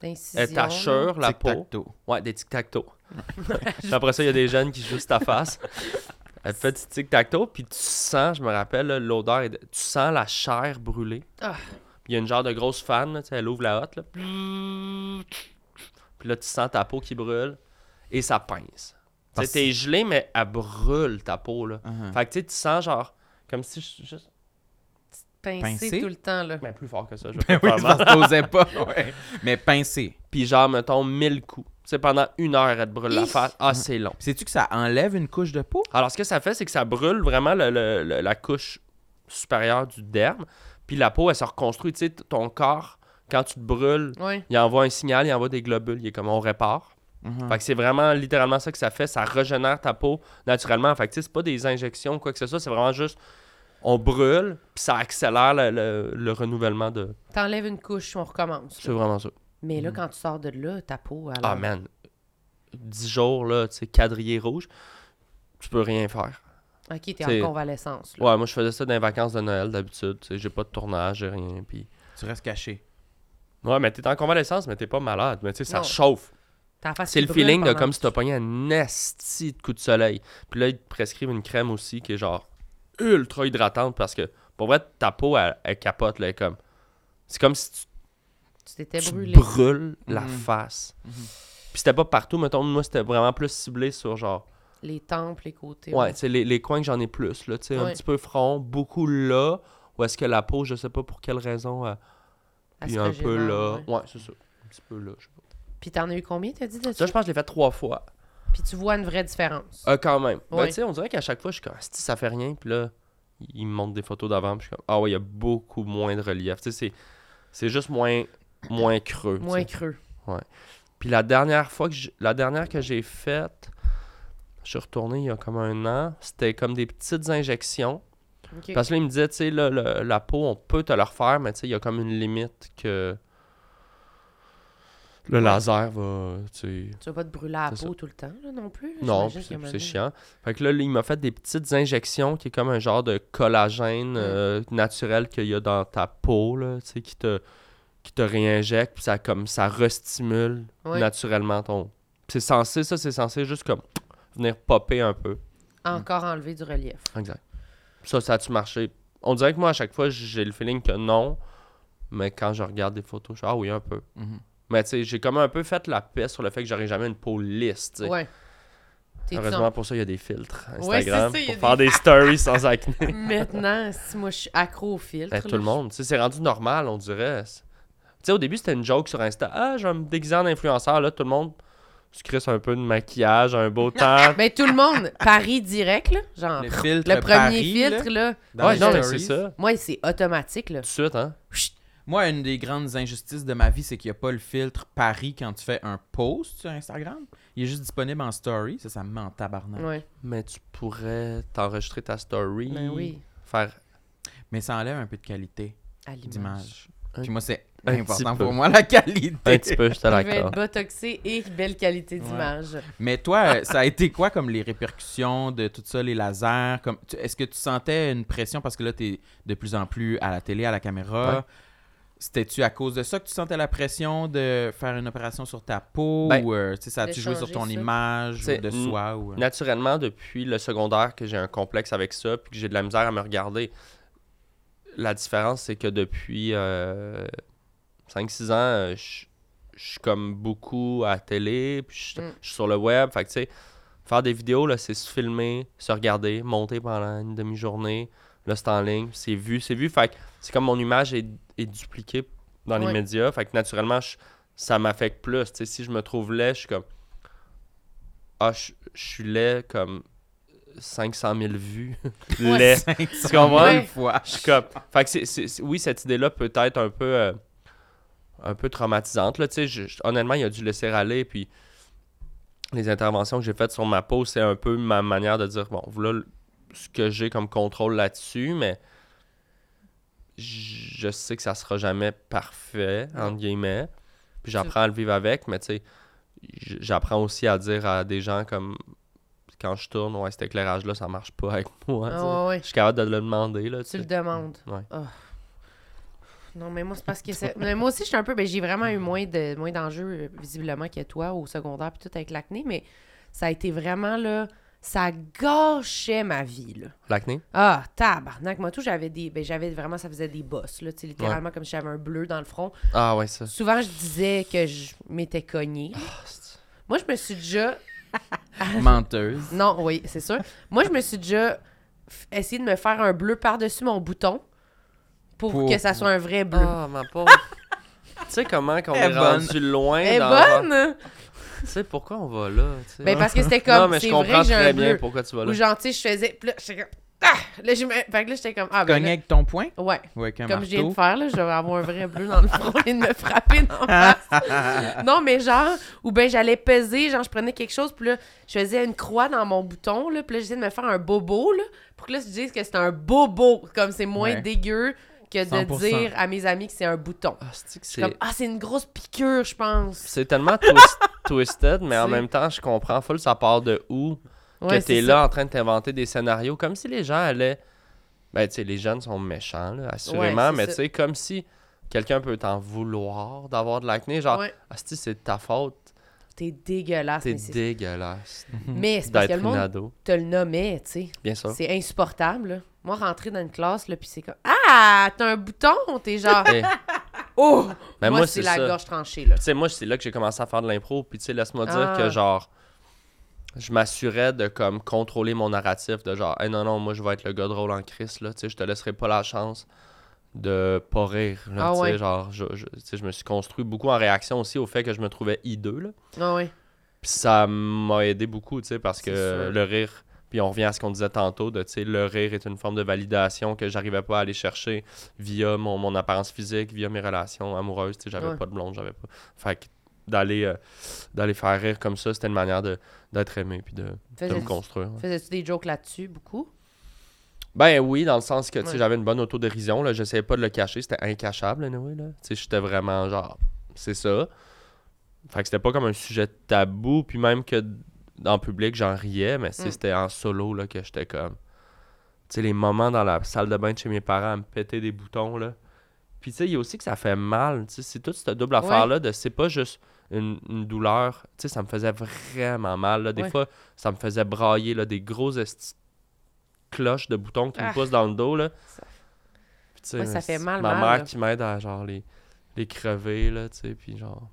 Elle t'assure la peau. Ouais, des tic-tac-toe. Après ça, il y a des jeunes qui jouent sur ta face. Elle fait du tic-tac-toe, puis tu sens, je me rappelle, l'odeur, est de- tu sens la chair brûler. Ah. Puis il y a une genre de grosse fan, là, tu sais, elle ouvre la hotte, là. Puis là, tu sens ta peau qui brûle et ça pince. Tu t'es gelé, mais elle brûle ta peau, là. Uh-huh. Fait que tu sais, tu sens genre, comme si je juste. Pincé, tout le temps, là. Mais plus fort que ça, je Ben oui, pas ouais. Mais pincé. Puis genre, mettons, 1000 coups. Sais, pendant une heure, elle te brûle la face. Ah, c'est long. Sais-tu que ça enlève une couche de peau? Alors, ce que ça fait, c'est que ça brûle vraiment le- le- le- la couche supérieure du derme. Puis la peau, elle se reconstruit. Tu sais, t- ton corps, quand tu te brûles, Oui. il envoie un signal, il envoie des globules. Il est comme on répare. Mhm. Fait que c'est vraiment littéralement ça que ça fait. Ça régénère ta peau naturellement. Fait que tu sais, c'est pas des injections ou quoi que ce soit. C'est vraiment juste on brûle, puis ça accélère le, le- le renouvellement de. T'enlèves une couche, on recommence. C'est là. vraiment ça. Mais là, quand tu sors de là, ta peau, alors... Ah man, 10 jours, là, tu sais, quadrillé rouge, tu peux rien faire. OK, t'es en convalescence, là. Ouais, moi je faisais ça dans les vacances de Noël d'habitude. Tu sais, j'ai pas de tournage, j'ai rien. Puis... Tu restes caché. Ouais, mais t'es en convalescence, mais t'es pas malade. Mais tu sais, ça Non. chauffe. C'est le feeling de comme si t'as pogné un esti de coup de soleil. Puis là, ils te prescrivent une crème aussi qui est genre ultra hydratante parce que pour vrai, ta peau, elle, elle capote. Là, comme... C'est comme si tu, Tu t'étais tu brûlé. brûles la Mhm. face. Mhm. Puis c'était pas partout, mettons, moi c'était vraiment plus ciblé sur genre. Les tempes, les côtés. Ouais, tu sais, les, les coins que j'en ai plus, là, tu sais, un Ouais. petit peu front, beaucoup là, ou est-ce que la peau, je sais pas pour quelle raison, elle- Elle puis un peu là. ouais. Ouais, c'est ça. Un petit peu là, je sais pas. Puis t'en as eu combien, t'as dit, de Ça, ça? je pense que je l'ai fait trois fois. Puis tu vois une vraie différence. Euh, quand même. Ben, Ouais. tu sais, on dirait qu'à chaque fois, je suis comme, si ça fait rien, puis là, il me montre des photos d'avant, puis je suis comme, ah ouais, il y a beaucoup moins de relief. Tu sais, c'est- c'est juste moins, moins creux. Moins creux. Puis la dernière fois que la dernière que j'ai faite, je suis retourné il y a comme un an, c'était comme des petites injections. Parce que là, il me disait, tu sais, la peau, on peut te le refaire, mais tu sais, il y a comme une limite que le laser va, tu vas pas te brûler la peau tout le temps, là, non plus? là? Non, c'est chiant. Fait que là, il m'a fait des petites injections qui est comme un genre de collagène euh, naturel qu'il y a dans ta peau, là, tu sais, qui te, qui te réinjecte, puis ça, comme, ça restimule Ouais. naturellement ton... C'est censé, ça, c'est censé juste comme venir popper un peu. Encore enlever du relief. Exact. Ça, ça a-tu marché? On dirait que moi, à chaque fois, j'ai le feeling que non, mais quand je regarde des photos, je suis ah oui, un peu. Mhm. Mais tu sais, j'ai comme un peu fait la paix sur le fait que j'aurais jamais une peau lisse, tu sais. Ouais. Heureusement, pour ça, il y a des filtres Ouais, Instagram ça, pour faire des stories sans acné. Maintenant, si moi je suis accro au filtre. Ben, tout le monde. C'est rendu normal, on dirait. Tu sais, au début, c'était une joke sur Insta. Ah, je vais me déguiser en influenceur. Là, tout le monde se crisse un peu de maquillage, un beau temps. je- Ben, tout le monde, Paris direct, là. Genre, Le le, filtre premier Paris, filtre, là, ouais, non, mais c'est ça. Moi, c'est automatique, là. Tout de suite, hein. Chut. Moi, une des grandes injustices de ma vie, c'est qu'il n'y a pas le filtre Paris quand tu fais un post sur Instagram. Il est juste disponible en story. Ça, ça me met en tabarnak. Ouais. Mais tu pourrais t'enregistrer ta story. Ben oui. Faire Mais ça enlève un peu de qualité d'image. Un- Puis moi, c'est important pour moi, la qualité. un petit peu, je l'accorde. botoxé et belle qualité d'image. Mais toi, euh, ça a été quoi comme les répercussions de tout ça, les lasers? Comme, Est-ce que tu sentais une pression? Parce que là, tu es de plus en plus à la télé, à la caméra? Ouais. C'était-tu à cause de ça que tu sentais la pression de faire une opération sur ta peau? Ben, ou euh, ça a-tu joué sur ton ça. image ou de soi? Ou, euh? Naturellement, depuis le secondaire, que j'ai un complexe avec ça, puis que j'ai de la misère à me regarder, la différence, c'est que depuis euh, 5-6 ans, euh, je suis comme beaucoup à la télé, puis je Mm. je suis sur le web. Fait que, tu sais, faire des vidéos, là, c'est se filmer, se regarder, monter pendant une demi-journée. Là, c'est en ligne, c'est vu, c'est vu. Fait que c'est comme mon image est, est dupliquée dans les médias. Fait que naturellement, je- ça m'affecte plus. Tu sais, si je me trouve laid, je suis comme. Ah, je je suis laid comme 500 000 vues. laid. 500 Tu comprends? 000 Ouais. fois. Je comme. Fait que c'est- oui, cette idée-là peut être un peu. euh, un peu traumatisante. Là, je- honnêtement, il a dû laisser aller. Puis les interventions que j'ai faites sur ma peau, c'est un peu ma manière de dire bon, voilà ce que j'ai comme contrôle là-dessus, mais je sais que ça sera jamais parfait, entre guillemets. Puis j'apprends à le vivre avec, mais tu sais, j'apprends aussi à dire à des gens comme quand je tourne, ouais, cet éclairage-là, ça marche pas avec moi. Ah ouais, ouais. Je suis capable de le demander. Là, tu Tu le demandes. Ouais. Ah. Non, mais moi, c'est parce que c'est- mais moi aussi, je suis un peu. Ben, j'ai vraiment eu moins de moins d'enjeux, euh, visiblement, que toi au secondaire, puis tout avec l'acné, mais ça a été vraiment là, ça gâchait ma vie, là. L'acné? Ah, tabarnak. Moi, tout, j'avais des. Ben, j'avais vraiment, ça faisait des bosses, là. Tu sais, littéralement, comme si j'avais un bleu dans le front. Ah ouais, ça. Souvent, je disais que je m'étais cognée. Moi, je me suis déjà. Menteuse. Non, oui, c'est sûr. Moi, je me suis déjà essayé de me faire un bleu par-dessus mon bouton pour, Pour- que ça soit un vrai bleu. Ah, ma pauvre. tu sais comment qu'on est rendu loin Elle est dans... bonne! Tu sais pourquoi on va là, tu sais? Ben, parce que c'était Non, comme. mais je comprends vrai très un bien bleu. pourquoi tu vas là. Ou genre, tu sais, je faisais. Ah! Là, je me- Fait que là, j'étais comme. Ah, ben. Cogner là- avec ton poing? Ouais. ou avec un Comme je viens de marteau? faire, là, je vais avoir un vrai bleu dans le front et de me frapper dans la face. non, mais genre, ou ben j'allais peser, genre, je prenais quelque chose, puis là, je faisais une croix dans mon bouton, là, puis là, j'essayais de me faire un bobo, là, pour que là, je dise que c'est un bobo, comme c'est moins Ouais. dégueu que de 100%. dire à mes amis que c'est un bouton. Ah, comme, ah, c'est une grosse piqûre, je pense. C'est tellement twist- twisted, mais en Tu- même temps, je comprends full ça part de où? Ouais, que t'es c'est là ça. en train de t'inventer des scénarios, comme si les gens allaient... Ben, tu sais, les jeunes sont méchants, là, assurément, Ouais, mais tu sais, comme si quelqu'un peut t'en vouloir d'avoir de l'acné, genre, Ouais. ah, si c'est de ta faute, T'es dégueulasse. t'es dégueulasse mais c'est parce que d'être le monde ado. te le nommait, tu sais. Bien sûr. C'est insupportable. là. Moi, rentrer dans une classe, là, puis c'est comme Ah, t'as un bouton, t'es genre Eh, Oh! Ben, moi, moi, c'est la ça. gorge tranchée, là. Tu sais, moi, c'est là que j'ai commencé à faire de l'impro. Puis, tu sais, laisse-moi dire Ah. que, genre, je m'assurais de, comme, contrôler mon narratif. De genre, hey, non, non, moi, je vais être le gars drôle en crise, là. Tu sais, je te laisserai pas la chance de pas rire, là. Ah ouais. genre, je, je- je me suis construit beaucoup en réaction aussi au fait que je me trouvais hideux, là. Ah oui. Puis ça m'a aidé beaucoup, tu sais, parce que sûr. le rire. Puis on revient à ce qu'on disait tantôt, de, tu sais, le rire est une forme de validation que j'arrivais pas à aller chercher via mon, mon apparence physique, via mes relations amoureuses, tu sais, j'avais Ouais. pas de blonde, j'avais pas... Fait d'aller euh, d'aller faire rire comme ça, c'était une manière de d'être aimé puis de, de me construire. faisais-tu des jokes là-dessus, beaucoup? Ben oui, dans le sens que, Ouais. j'avais une bonne autodérision, là, j'essayais pas de le cacher, c'était incachable, anyway, là. Tu sais, j'étais vraiment genre, c'est ça. Fait que c'était pas comme un sujet tabou, puis même que en public, j'en riais, mais Mm. c'était en solo, là, que j'étais comme... Tu sais, les moments dans la salle de bain de chez mes parents à me péter des boutons, là. Puis tu sais, il y a aussi que ça fait mal, tu sais, c'est toute cette double affaire-là de c'est pas juste une, une douleur, tu sais, ça me faisait vraiment mal, là. Des Ouais. fois, ça me faisait brailler, là, des gros esti- cloches de boutons qui Ah. me poussent dans le dos, là. Ça- Puis, tu sais, Ouais, ça fait mal, Ma mal, mère là. qui m'aide à, genre, les, les crever, là, tu sais, puis genre...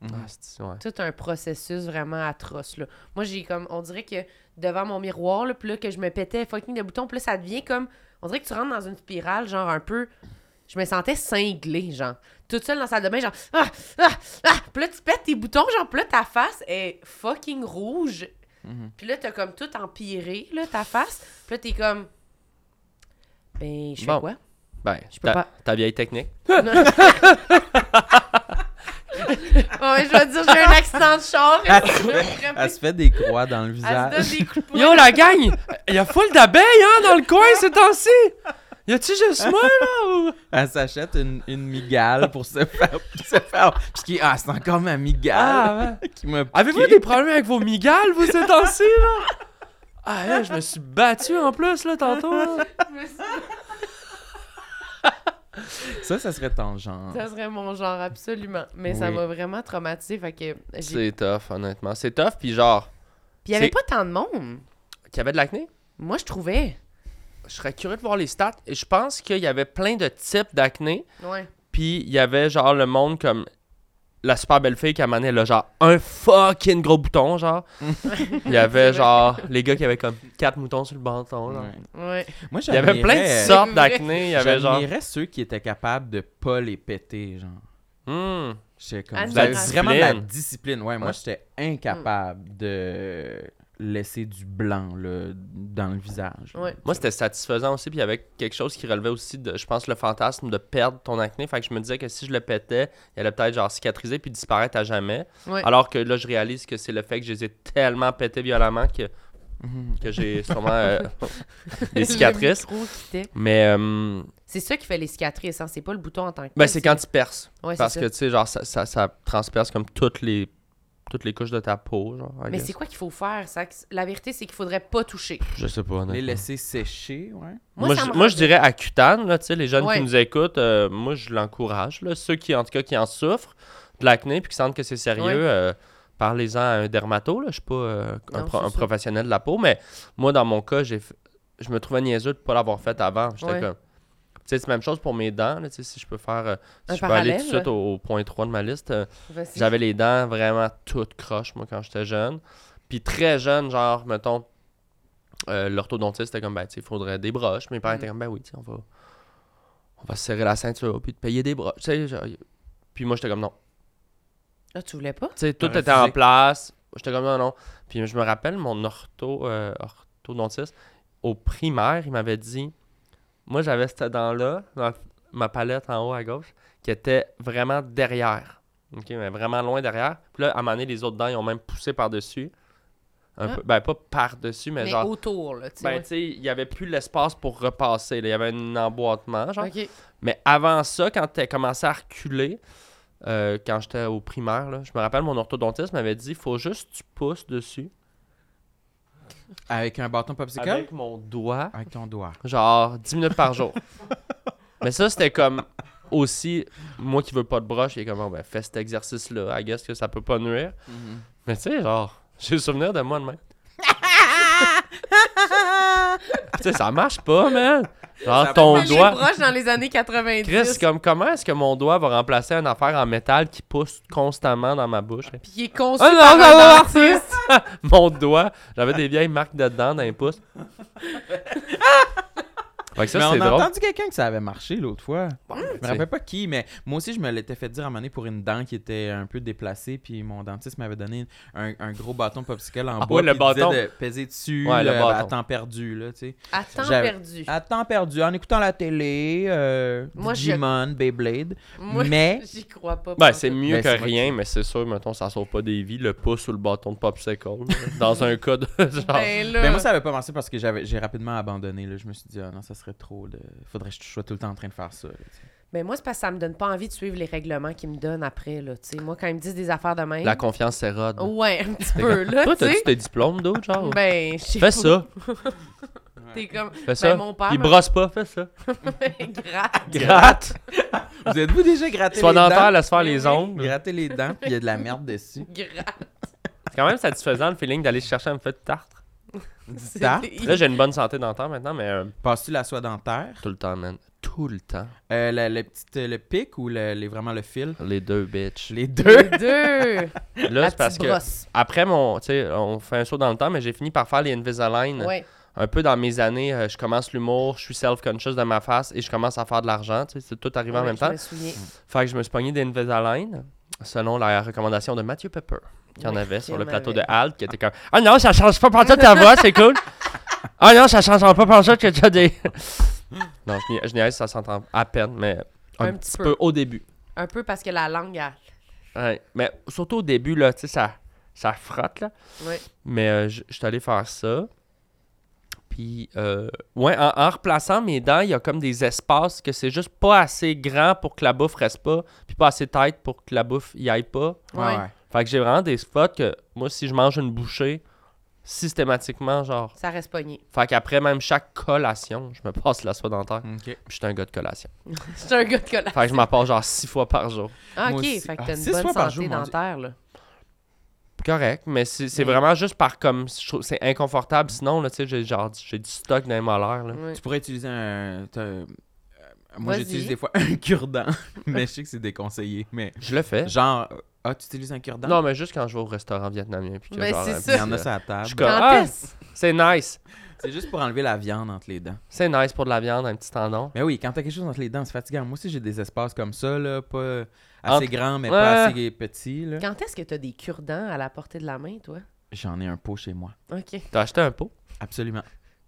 Mhm. ah, ouais. Tout un processus vraiment atroce, là. Moi, j'ai comme... On dirait que devant mon miroir, là, puis là, que je me pétais fucking de boutons, puis là, ça devient comme... On dirait que tu rentres dans une spirale, genre, un peu... Je me sentais cinglée, genre. Toute seule dans la salle de bain, genre... Ah! Ah! Ah! Puis là, tu pètes tes boutons, genre, puis là, ta face est fucking rouge. Mhm. Puis là, t'as comme tout empiré, là, ta face. Puis là, t'es comme... Ben, je fais Bon. quoi? Ben, Je peux ta, pas- ta vieille technique. Ouais, je vais dire, j'ai un accident de char. Elle se fait- elle se fait des croix dans le Elle se visage. donne des coups de poing. Yo, la gang! Il y a full d'abeilles, hein, dans le coin ces temps-ci! Y a-tu juste moi, là? ou- Elle s'achète une, une migale pour se faire. pour se faire puis qui ah, c'est encore ma migale Ah, ouais. qui m'a. Avez-vous des problèmes avec vos migales, vous, ces temps-ci, là? Ah, là, je me suis battu en plus, là, tantôt. là. Ça, ça serait ton genre. Ça serait mon genre, absolument. Mais ça m'a vraiment traumatisé. Fait que j'ai- C'est tough, honnêtement. C'est tough, puis genre, Puis il y avait c'est- pas tant de monde. qu'il y avait de l'acné? Moi, je trouvais. Je serais curieux de voir les stats. Et je pense qu'il y avait plein de types d'acné. Ouais. Puis il y avait genre le monde comme la super belle fille qui a mané là, genre un fucking gros bouton, genre. Il y avait genre les gars qui avaient comme quatre moutons sur le menton, là. Ouais. Ouais. Moi, Il y avait plein de sortes d'acné. Il y avait genre. Ceux qui étaient capables de pas les péter, genre. Hmm. J'étais comme. Vous la avez vraiment de la discipline. Ouais, moi, j'étais incapable de laisser du blanc là, dans le visage. Ouais. Moi, c'était satisfaisant aussi. Puis il y avait quelque chose qui relevait aussi de, je pense, le fantasme de perdre ton acné. Fait que je me disais que si je le pétais, il allait peut-être genre cicatriser puis disparaître à jamais. Ouais. Alors que là, je réalise que c'est le fait que je les ai tellement pétés violemment que, que j'ai sûrement euh, des cicatrices. Mais euh, C'est ça qui fait les cicatrices, hein. C'est pas le bouton en tant que ben, c'est quand tu perces. Ouais, Parce ça. que, tu sais, genre, ça, ça, ça transperce comme toutes les, toutes les couches de ta peau. Genre, I Mais guess. c'est quoi qu'il faut faire? Ça? La vérité, c'est qu'il faudrait pas toucher. Je sais pas. Les laisser sécher, ouais. Moi, Moi, je, moi, dirais là, tu sais, les jeunes Ouais. qui nous écoutent, euh, moi, je l'encourage. là. Ceux qui, en tout cas, qui en souffrent de l'acné puis qui sentent que c'est sérieux, Ouais. euh, parlez-en à un dermato. Là. Je suis pas euh, un, Non, pro- c'est un ça. professionnel de la peau, mais moi, dans mon cas, j'ai je me trouvais niaiseux de ne pas l'avoir fait avant. J'étais Ouais. comme. Tu sais, c'est la même chose pour mes dents. là, tu sais, si je peux faire. euh, si Un je peux aller tout de suite au, au point 3 de ma liste. euh, j'avais les dents vraiment toutes croches, moi, quand j'étais jeune. Puis très jeune, genre, mettons, euh, l'orthodontiste était comme, ben, tu sais, il faudrait des broches. Mes parents Mm. étaient comme, ben oui, tu sais, on va, on va se serrer la ceinture, puis te payer des broches. Tu sais, genre, puis moi, j'étais comme, non. Ah, tu voulais pas? Tu sais, tout était en place. J'étais comme, non, non. Puis je me rappelle, mon ortho, euh, orthodontiste, au primaire, il m'avait dit, moi, j'avais cette dent-là, dans ma palette en haut à gauche, qui était vraiment derrière. OK, mais vraiment loin derrière. Puis là, à un moment donné, les autres dents, ils ont même poussé par-dessus. Un Ah. peu. Ben, pas par-dessus, mais, Mais genre. autour, là, tu sais. Ben, tu sais, il n'y avait plus l'espace pour repasser. Il y avait un emboîtement, genre. Mais avant ça, quand tu as commencé à reculer, euh, quand j'étais au primaire, là, je me rappelle, mon orthodontiste m'avait dit faut juste que tu pousses dessus Avec un bâton popsicle? avec mon doigt, Avec ton doigt. genre 10 minutes par jour. Mais ça, c'était comme aussi, moi qui veux pas de broche, il est comme, ben, fais cet exercice-là. I guess que ça peut pas nuire. Mais tu sais, genre, j'ai le souvenir de moi de même. tu sais, ça marche pas, man. Genre, ton doigt. broche dans les années 90. Chris, comme comment est-ce que mon doigt va remplacer une affaire en métal qui pousse constamment dans ma bouche? Puis il est conçu Ah non, par non, un non, dentiste. mon doigt, j'avais des vieilles marques de dents dans les pouces. ça, mais on a drôle. entendu quelqu'un que ça avait marché l'autre fois. je me rappelle pas qui, mais moi aussi, je me l'étais fait dire à un moment donné pour une dent qui était un peu déplacée, puis mon dentiste m'avait donné un, un gros bâton popsicle en Ah bois. ouais, le bâton. de peser dessus Ouais, le là, à temps perdu, là, tu sais. À temps J'avais- perdu. À temps perdu, en écoutant la télé, euh, Moi, je- Digimon, Beyblade. Moi, mais- j'y crois pas. Ben, c'est mieux Ben, que rien, mais c'est sûr, mettons, ça sauve pas des vies, le pouce ou le bâton de popsicle. dans un cas de genre. Ben là. Ben, moi, ça avait pas marché parce que j'avais j'ai rapidement abandonné. Là. Je me suis dit, ah non, ça serait trop. De... Faudrait que je sois tout le temps en train de faire ça. là. Ben moi, c'est parce que ça me donne pas envie de suivre les règlements qu'ils me donnent après, là. Tu sais, moi, quand ils me disent des affaires de même. La confiance s'érode. Ouais, un petit peu, là. Toi, tu t'as-tu tes diplômes d'autres, genre? Ben, Fais pas. ça, T'es comme. fais ça. Ben, mon père. Puis me- brosse pas, fais ça. Gratte. Gratte. Vous êtes-vous déjà gratté Sois les dents? dentaire, laisse faire les ongles. Gratter les dents, puis il y a de la merde dessus. Gratte. C'est quand même satisfaisant le feeling d'aller chercher un feu de Tarte? Là, j'ai une bonne santé dentaire maintenant, mais euh, Passes-tu la soie dentaire? tout le temps, man. Tout le temps. Euh, le, le petit, euh, le pic ou le, les- vraiment le fil? Les deux, bitch. Les deux. Les deux? Là, La c'est parce petite que brosse. après mon, tu sais, on fait un saut dans le temps, mais j'ai fini par faire les Invisalign. Ouais. Un peu dans mes années, euh, je commence l'humour, je suis self-conscious de ma face et je commence à faire de l'argent. Tu sais, c'est tout arrivé en Ouais, même je temps. me souviens. Fait que je me suis pogné des Invisalign selon la recommandation de Mathieu Pepper, qui en Ouais, avait sur en le plateau de Halt, qui était comme Ah non, ça change pas pour ta voix, c'est cool. Ah non, ça change pas pour ça que tu as des. non, je niaise- ça s'entend à peine, mais un, Un petit petit peu. peu. au début. Un peu parce que la langue, a... Ouais, mais surtout au début, là, tu sais, ça, ça frotte, là. Ouais. Mais euh, je je suis allé faire ça. Puis, euh, ouais, en, en replaçant mes dents, il y a comme des espaces que c'est juste pas assez grand pour que la bouffe reste pas, puis pas assez tête pour que la bouffe y aille pas. Ouais. Fait que j'ai vraiment des spots que moi, si je mange une bouchée, systématiquement, genre. Ça reste pogné. Fait qu'après même chaque collation, je me passe la soie dentaire. Ok. Puis je suis un gars de collation. C'est un gars de collage. Fait que je m'en passe genre six fois par jour. Ah, ok, fait que Ah, t'as une six bonne fois par santé jour, mon Dieu. dentaire, là. Correct, mais c'est c'est Mais- vraiment juste par comme. je trouve- C'est inconfortable. Sinon, là, tu sais, j'ai genre j'ai du stock dans les molaires. Là. Ouais. Tu pourrais utiliser un. t'as- euh, Moi, Vas-y. j'utilise des fois un cure-dent, mais je sais que c'est déconseillé. Mais Je le fais. genre, ah, tu utilises un cure-dent? Non, mais juste quand je vais au restaurant vietnamien. Puis que Ben, genre, c'est un ça. Il y petit, en a sur la Je table. suis comme, Quand ah, est-ce? c'est nice. C'est juste pour enlever la viande entre les dents. C'est nice pour de la viande, un petit tendon. Mais oui, quand t'as quelque chose entre les dents, c'est fatigant. Moi aussi, j'ai des espaces comme ça, là, pas assez Entre- grands, mais Ouais. pas assez petits. là. Quand est-ce que t'as des cure-dents à la portée de la main, toi? J'en ai un pot chez moi. Ok. T'as acheté un pot? Absolument.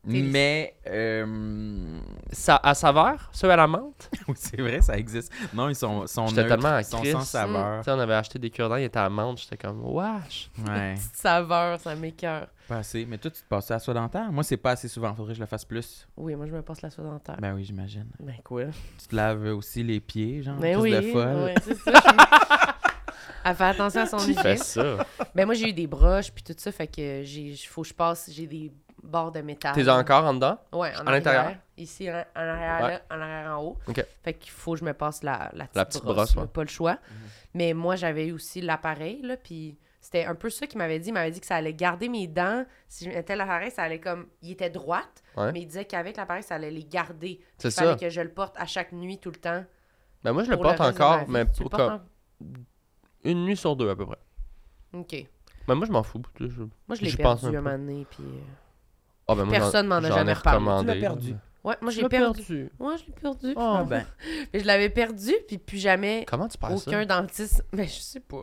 Mais, euh... Ça, à saveur, ceux à la menthe? oui, c'est vrai, ça existe. Non, ils sont, sont J'étais neutres, tellement à ils sont Christ. sans saveur. Sais, on avait acheté des cure-dents, ils étaient à menthe. J'étais comme, wesh. Ouais, Petite saveur, ça m'écoeure. pas assez. Mais toi, tu te passes à la soie dentaire? Moi, c'est pas assez souvent. Faudrait que je le fasse plus. Oui, moi, je me passe la soie dentaire. Ben oui, j'imagine. Ben, quoi? Tu te laves aussi les pieds, genre, Ben oui, de folle. ouais, c'est ça. je- Elle fait attention à son hygiène. ça? Ben, moi, j'ai eu des broches puis tout ça, fait que j'ai faut que je passe, j'ai des barres de métal. T'es encore en dedans? Ouais, en à l'intérieur? Ici, en, en arrière, Ouais. là, en arrière, en haut. Ok. Fait qu'il faut que je me passe la, la petite, La petite brosse. brosse, ouais. Pas le choix. Mais moi, j'avais eu aussi l'appareil, là, puis c'était un peu ça qu'il m'avait dit. Il m'avait dit que ça allait garder mes dents. Si je mettais l'appareil, ça allait comme. Il était droite, Ouais. mais il disait qu'avec l'appareil, ça allait les garder. C'est Il fallait ça. que je le porte à chaque nuit, tout le temps. Ben moi, je le porte encore, mais pour une nuit sur deux à peu près. OK. Mais moi, je m'en fous. je- Moi, je l'ai perdu pense un un peu. moment donné, puis... Ah, ben moi, Personne m'en a j'en jamais ai reparlé. recommandé. Tu l'as perdu. Ouais, moi, Tu j'ai l'as perdu. Ouais, je l'ai perdu. Ah ben. Mais je l'avais perdu, puis plus jamais Comment tu perds ça? aucun dentiste... Mais je sais pas.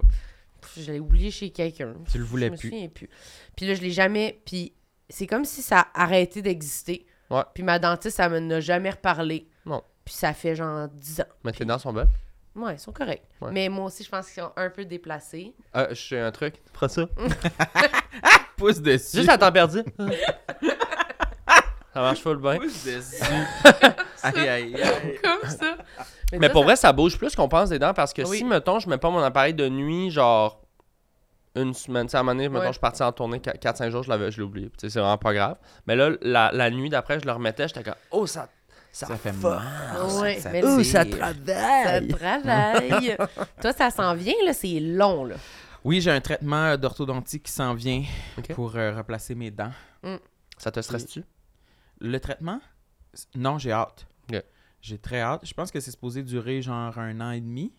Je l'ai oublié chez quelqu'un. Tu le voulais je me plus. souviens plus. Puis là, je l'ai jamais... Puis c'est comme si ça a arrêté d'exister. Ouais. Puis ma dentiste, ça me n'a jamais reparlé. Non. Puis ça fait genre 10 ans. Mais tes dents sont belles? Ouais, ils sont corrects. Ouais. Mais moi aussi, je pense qu'ils sont un peu déplacés. Ah, je sais un truc. Prends ça. Pouce dessus. Juste à temps perdu. ça marche full bien. Pouce dessus. aïe, aïe, aïe. Comme ça. Mais ça, pour ça- vrai, ça bouge plus qu'on pense des dents parce que Oui. si, mettons, je mets pas mon appareil de nuit, genre une semaine, tu sais, à un moment donné, mettons, Ouais. je suis parti en tournée 4-5 jours, je l'avais, je l'ai oublié. C'est vraiment pas grave. Mais là, la, la nuit d'après, je le remettais, j'étais comme, oh, ça, ça, Ça fait mal. Ouais, ça ça Ça travaille. travaille. Toi, ça s'en vient, là, c'est long, là. Oui, j'ai un traitement d'orthodontie qui s'en vient pour euh, replacer mes dents. Ça te stresse-tu? Le traitement? Non, j'ai hâte. J'ai très hâte. Je pense que c'est supposé durer genre un an et demi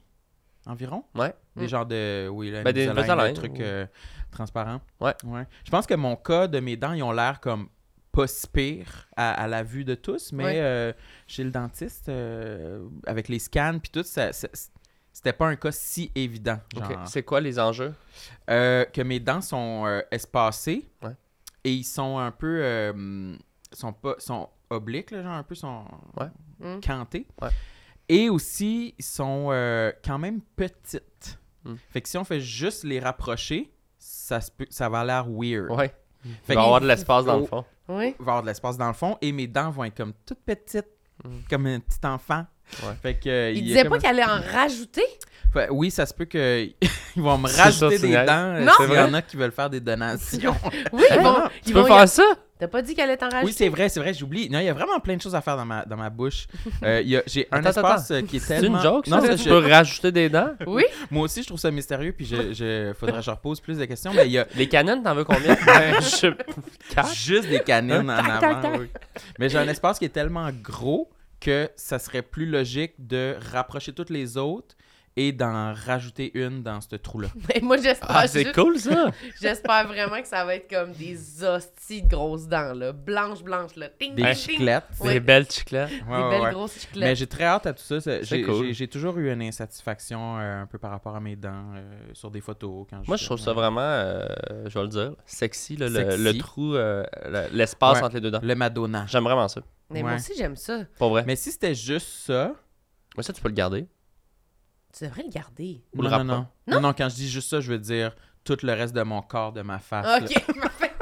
environ. Ouais. Des Mm. genres de. Oui, là, Ben, des Invisalign, Invisalign, le truc ou- euh, transparent. Ouais. ouais. Je pense que mon cas de mes dents, ils ont l'air comme pas si pire à, à la vue de tous, mais Ouais. euh, chez le dentiste, euh, avec les scans puis tout, ça, ça- c'était pas un cas si évident. C'est quoi les enjeux? Euh, que mes dents sont euh, espacées Ouais. et ils sont un peu euh, sont pas sont obliques là, genre un peu sont Ouais. Mm. cantés Ouais. et aussi ils sont euh, quand même petites Mm. fait que si on fait juste les rapprocher ça se peut ça va l'air weird Ouais. Il va avoir de l'espace dans le fond. Oui. il va y avoir de l'espace dans le fond et mes dents vont être comme toutes petites Mm. comme un petit enfant Ouais. fait que euh, Il a disait pas qu'elle allait en rajouter? Fait- oui ça se peut que ils vont me ça, rajouter tu des dents euh, Non! s'il y en a qui veulent faire des donations Oui, ils vont. Tu ils peux vont y- faire ça? T'as pas dit qu'elle allait t'en rajouter? Oui, c'est vrai, c'est vrai, j'oublie. Non, il y a vraiment plein de choses à faire dans ma, dans ma bouche. Euh, il y a- J'ai un Attends, espace euh, qui est C'est tellement... une joke, Non, ça? Tu je- peux rajouter des dents? Oui? Moi aussi, je trouve ça mystérieux, puis je, je... faudrait que je repose plus de questions, mais il y a Les canons, t'en veux combien? Ben, je... Quatre? juste des canines en Tac, tac, avant. tac. oui. Mais j'ai un espace qui est tellement gros que ça serait plus logique de rapprocher toutes les autres et d'en rajouter une dans ce trou-là. Mais moi, j'espère Ah, c'est cool, ça! J'espère vraiment que ça va être comme des hosties de grosses dents, là. Blanches, blanches, là. Ting, Des chiclettes. Ouais. Des belles chiclettes. Ouais, Des ouais, belles ouais. grosses Mais chiclettes. j'ai très hâte à tout ça. J'ai cool. j'ai- j'ai toujours eu une insatisfaction euh, un peu par rapport à mes dents euh, sur des photos. Quand Moi, je trouve ça vraiment, euh, je vais le dire, sexy, là, le, Sexy. le trou, euh, le- l'espace Ouais. entre les deux dents. Le Madonna. J'aime vraiment ça. Mais moi aussi, j'aime ça. Pour vrai. Mais, Mais si c'était juste ça. ça, tu peux le garder. Tu devrais le garder. Ou le non, non, non, non? Non, quand je dis juste ça, je veux dire tout le reste de mon corps, de ma face. Ok, parfait.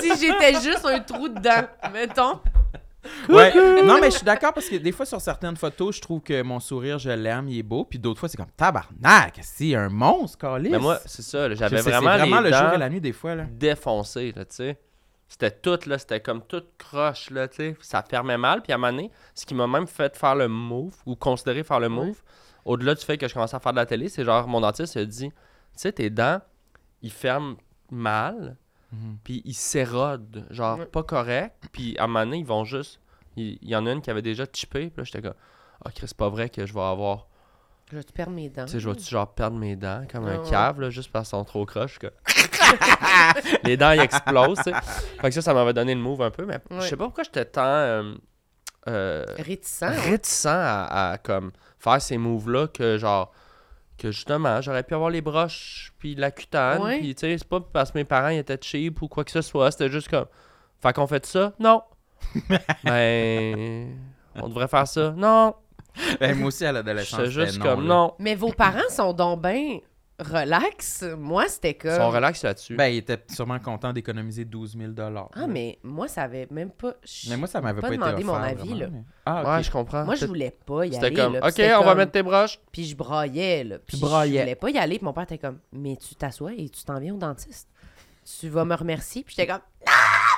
si j'étais juste un trou dedans, mettons. Ouais. non, mais je suis d'accord parce que des fois, sur certaines photos, je trouve que mon sourire, je l'aime, il est beau. Puis d'autres fois, c'est comme tabarnak, c'est un monstre, Calis. Mais moi, c'est ça, j'avais vraiment, vraiment les le jour et la nuit, des fois. Là. défoncées, là, tu sais. C'était tout, là, c'était comme tout croche, là, tu sais. Ça fermait mal. Puis à un moment donné, ce qui m'a même fait faire le move, ou considérer faire le move, au-delà du fait que je commençais à faire de la télé, c'est genre, mon dentiste a dit, tu sais, tes dents, ils ferment mal, Mhm. puis ils s'érodent, genre pas correct. Puis à un moment donné, ils vont juste... Il il y en a une qui avait déjà chippé, puis là, j'étais comme, ah, Chris, c'est pas vrai que je vais avoir... Je vais te perdre mes dents? Tu sais, je vais-tu genre perdre mes dents comme un Ah ouais. cave, là, juste parce qu'elles sont trop croches, que... Les dents, ils explosent, tu sais. Fait que ça, ça m'avait donné le move un peu, mais je Ouais. sais pas pourquoi j'étais tant euh, euh, Réticent. réticent à, à, comme, faire ces moves-là que, genre, que justement, j'aurais pu avoir les broches, puis la cutane, Ouais. puis tu sais, c'est pas parce que mes parents ils étaient cheap ou quoi que ce soit, c'était juste comme, fait qu'on fait ça? Non. ben, on devrait faire ça? Non. Ben, moi aussi, à l'adolescence. J'étais juste c'était non, comme, là. non. Mais vos parents sont donc bien relax. Moi, c'était Ils comme. sont relax là-dessus. Ben, il était sûrement content d'économiser 12 000 Ah, mais moi, ça avait même pas. Mais moi, ça m'avait pas pas, demandé été mon avis, vraiment, là. mais- Ah, ok. Ouais, je comprends. Moi, je voulais pas y C'était aller. comme, là, puis ok, c'était on va comme- mettre tes broches. Puis je braillais, là. Puis je voulais pas y aller. Puis mon père était comme, mais tu t'assois et tu t'en viens au dentiste. Tu vas me remercier. Puis j'étais comme, ah!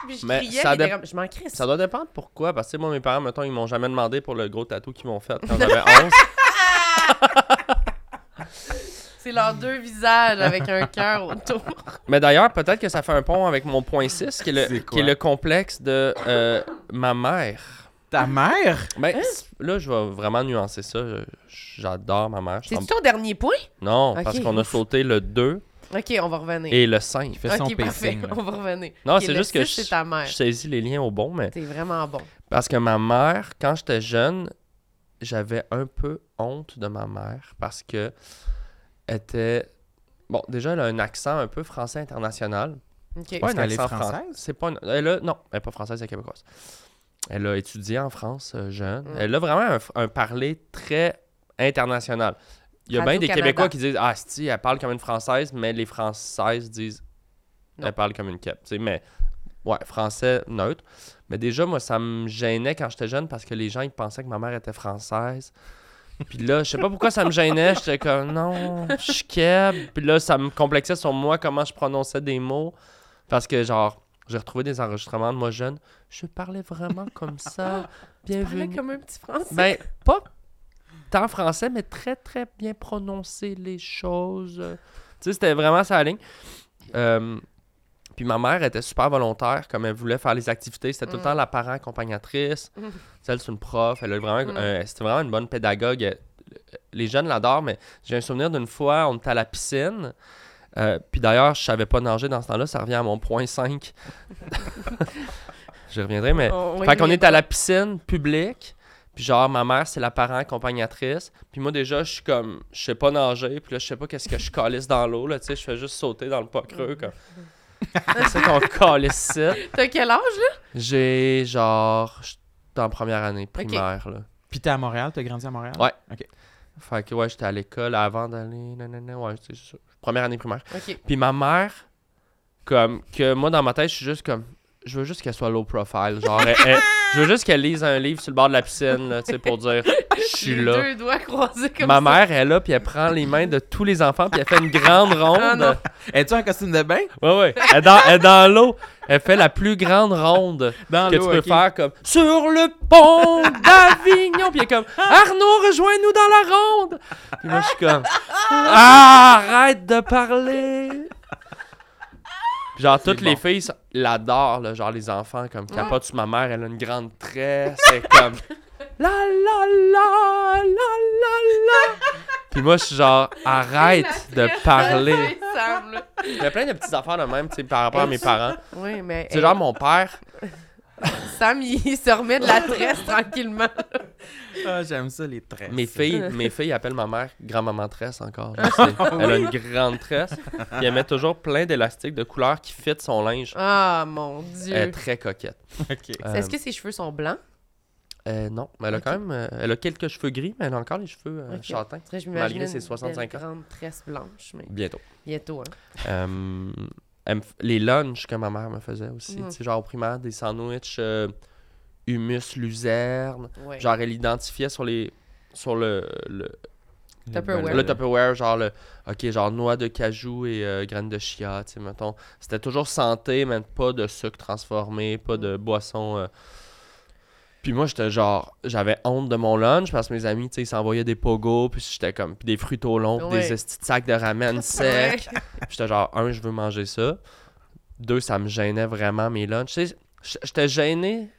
Puis je Mais criais. ça comme, je m'en crisse. Ça doit dépendre pourquoi. Parce que tu sais, moi, mes parents, mettons, ils m'ont jamais demandé pour le gros tatou qu'ils m'ont fait quand j'avais 11. C'est leurs deux visages avec un cœur autour. Mais d'ailleurs, peut-être que ça fait un pont avec mon point 6, qui est le, qui est le complexe de euh, ma mère. Ta mère? Ben, là, je vais vraiment nuancer ça. J'adore ma mère. Je C'est sens- ton dernier point? Non, parce qu'on a sauté le 2 Ok, on va revenir. et le 5. Il fait son ok, parfait. pacing. là. On va revenir. Non, c'est juste que six, je- c'est ta mère. Je saisis les liens au bon, mais T'es vraiment bon. parce que ma mère, quand j'étais jeune, j'avais un peu honte de ma mère parce que elle était bon, déjà elle a un accent un peu français international. Ok. C'est pas un qu'elle est fran- française? C'est pas une- elle a- non, elle est pas française, elle est québécoise. Elle a étudié en France euh, jeune. Mm. Elle a vraiment un, un parler très international. Il y a bien des. Québécois qui disent Ah, si, elle parle comme une Française, mais les Françaises disent. Elle parle comme une sais, mais, ouais, français neutre. Mais déjà, moi, ça me gênait quand j'étais jeune parce que les gens, ils pensaient que ma mère était française. Puis là, je sais pas pourquoi ça me gênait. J'étais comme, non, je suis Keb. Puis là, ça me complexait sur moi, comment je prononçais des mots. Parce que, genre, j'ai retrouvé des enregistrements de moi jeune. Je parlais vraiment comme ça. Parlais Bienvenue. comme un petit français. Ben, pas tant français, mais très, très bien prononcer les choses. Euh, Tu sais, c'était vraiment sa ligne. Euh, puis ma mère était super volontaire, comme elle voulait faire les activités. C'était tout le Mm. temps la parent accompagnatrice. Mm. Celle, c'est une prof. Elle a vraiment, Mm. euh, c'était vraiment une bonne pédagogue. Elle- Les jeunes l'adorent, mais j'ai un souvenir d'une fois, on était à la piscine. Euh, puis d'ailleurs, je savais pas nager dans ce temps-là. Ça revient à mon point 5. je reviendrai, mais On- on fait qu'on est à la piscine publique. Puis genre, ma mère, c'est la parent accompagnatrice. Puis moi, déjà, je suis comme, je sais pas nager. Puis là, je sais pas qu'est-ce que je calisse dans l'eau. Là, tu sais, je fais juste sauter dans le pas creux. Comme... c'est qu'on calisse ça. T'as quel âge, là? J'ai genre, je suis en première année primaire. Là. Puis t'es à Montréal? T'as grandi à Montréal? Ouais. OK. Fait que ouais, j'étais à l'école avant d'aller. Ouais, c'est ça. Première année primaire. OK. Puis ma mère, comme, que moi dans ma tête, je suis juste comme, je veux juste qu'elle soit low profile. Genre, elle- elle- je veux juste qu'elle lise un livre sur le bord de la piscine, là, tu sais, pour dire, je suis là. deux doigts croisés comme Ma ça. mère est là, puis elle prend les mains de tous les enfants, puis elle fait une grande ronde. Ah non. Es-tu en costume de bain? ouais, ouais. Elle est dans, elle est dans l'eau. Elle fait la plus grande ronde Dans que tu peux faire comme sur le pont d'Avignon. Puis elle est comme Arnaud, rejoins-nous dans la ronde. Puis moi, je suis comme Ah, arrête de parler. Genre, toutes les filles l'adorent, là, genre les enfants, comme capote sur ma mère, elle a une grande tresse, c'est comme la la la la la la. Puis moi, je suis genre, arrête de parler. Il y a plein de petites affaires de même, tu sais, par rapport à mes parents. Oui, mais C'est genre mon père, Sam, il se remet de la tresse tranquillement. Ah, j'aime ça, les tresses. mes filles, mes filles appellent ma mère grand-maman tresse encore. je sais. Elle a une grande tresse. Puis elle met toujours plein d'élastiques de couleurs qui fit son linge. Ah, mon Dieu. Elle est très coquette. OK. Euh, Est-ce que ses cheveux sont blancs? euh, non, mais elle a quand même. euh, elle a quelques cheveux gris, mais elle a encore les cheveux euh, Ok. châtains. Malgré ses une 65 belle ans. grande tresse blanche, mais Bientôt. bientôt, hein. Euh, les lunchs que ma mère me faisait aussi. Mhm. Tu sais, genre au primaire, des sandwichs euh, humus luzerne. Ouais. Genre, elle identifiait sur les. Sur le, le, Tupperware. le Tupperware, genre le. Ok, genre noix de cajou et euh, graines de chia, tu sais, mettons. C'était toujours santé, mais pas de sucre transformé, pas de boisson. euh. Puis moi, j'étais genre. J'avais honte de mon lunch parce que mes amis, tu sais, ils s'envoyaient des pogos, puis j'étais comme. Puis des fruits au long, puis Ouais. des estis de sacs de ramen secs. J'étais genre, un, je veux manger ça. Deux, ça me gênait vraiment mes lunchs. Tu sais, j'étais gêné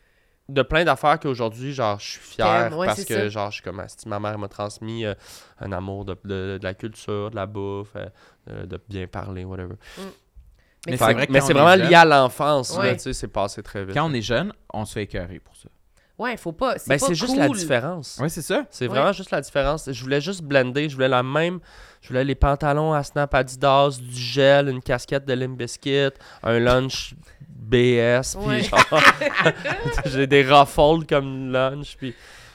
de plein d'affaires qu'aujourd'hui, genre, je suis fier ouais, parce que, ça. genre, je suis comme, asti, ma mère m'a transmis euh, un amour de, de- de la culture, de la bouffe, euh, de bien parler, whatever. Mais c'est vrai que mais quand c'est vraiment jeune- lié à l'enfance, Ouais. tu sais, c'est passé très vite. Quand on est jeune, on se fait écœurer pour ça. Ouais, faut pas. C'est Ben, pas c'est juste la cool. différence. Oui, c'est ça. C'est Ouais. vraiment juste la différence. Je voulais juste blender. Je voulais la même. Je voulais les pantalons à Snap Adidas, du gel, une casquette de Limp Bizkit, un lunch BS, puis Ouais. genre. J'ai des ruffles comme lunch, puis.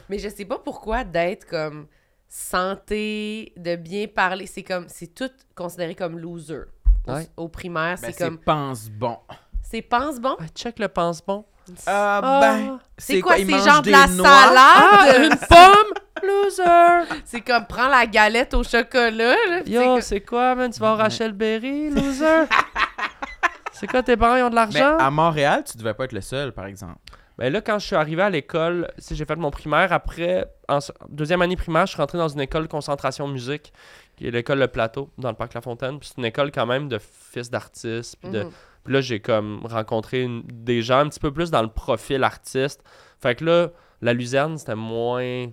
Mais je sais pas pourquoi d'être comme santé, de bien parler, c'est comme c'est tout considéré comme loser. Au, Ouais. au primaire, Ben, c'est c'est comme pense bon. c'est pense bon? Ah, check le pense-bon. Ah, Ah, ben. c'est quoi mange genre de la noix? Ah, salade? Une pomme! Loser! C'est comme prends la galette au chocolat là, Yo, c'est quoi, man? Tu vas au Rachel Berry, loser? c'est quoi, tes parents ils ont de l'argent? à Montréal, tu devais pas être le seul, par exemple. Ben là, quand je suis arrivé à l'école, si j'ai fait mon primaire, après, en deuxième année primaire, je suis rentré dans une école de concentration musique, qui est l'école Le Plateau, dans le parc La Fontaine. Puis c'est une école quand même de fils d'artistes. Puis de- Mhm. Puis là, j'ai comme rencontré une- des gens un petit peu plus dans le profil artiste. Fait que là, la luzerne, c'était moins,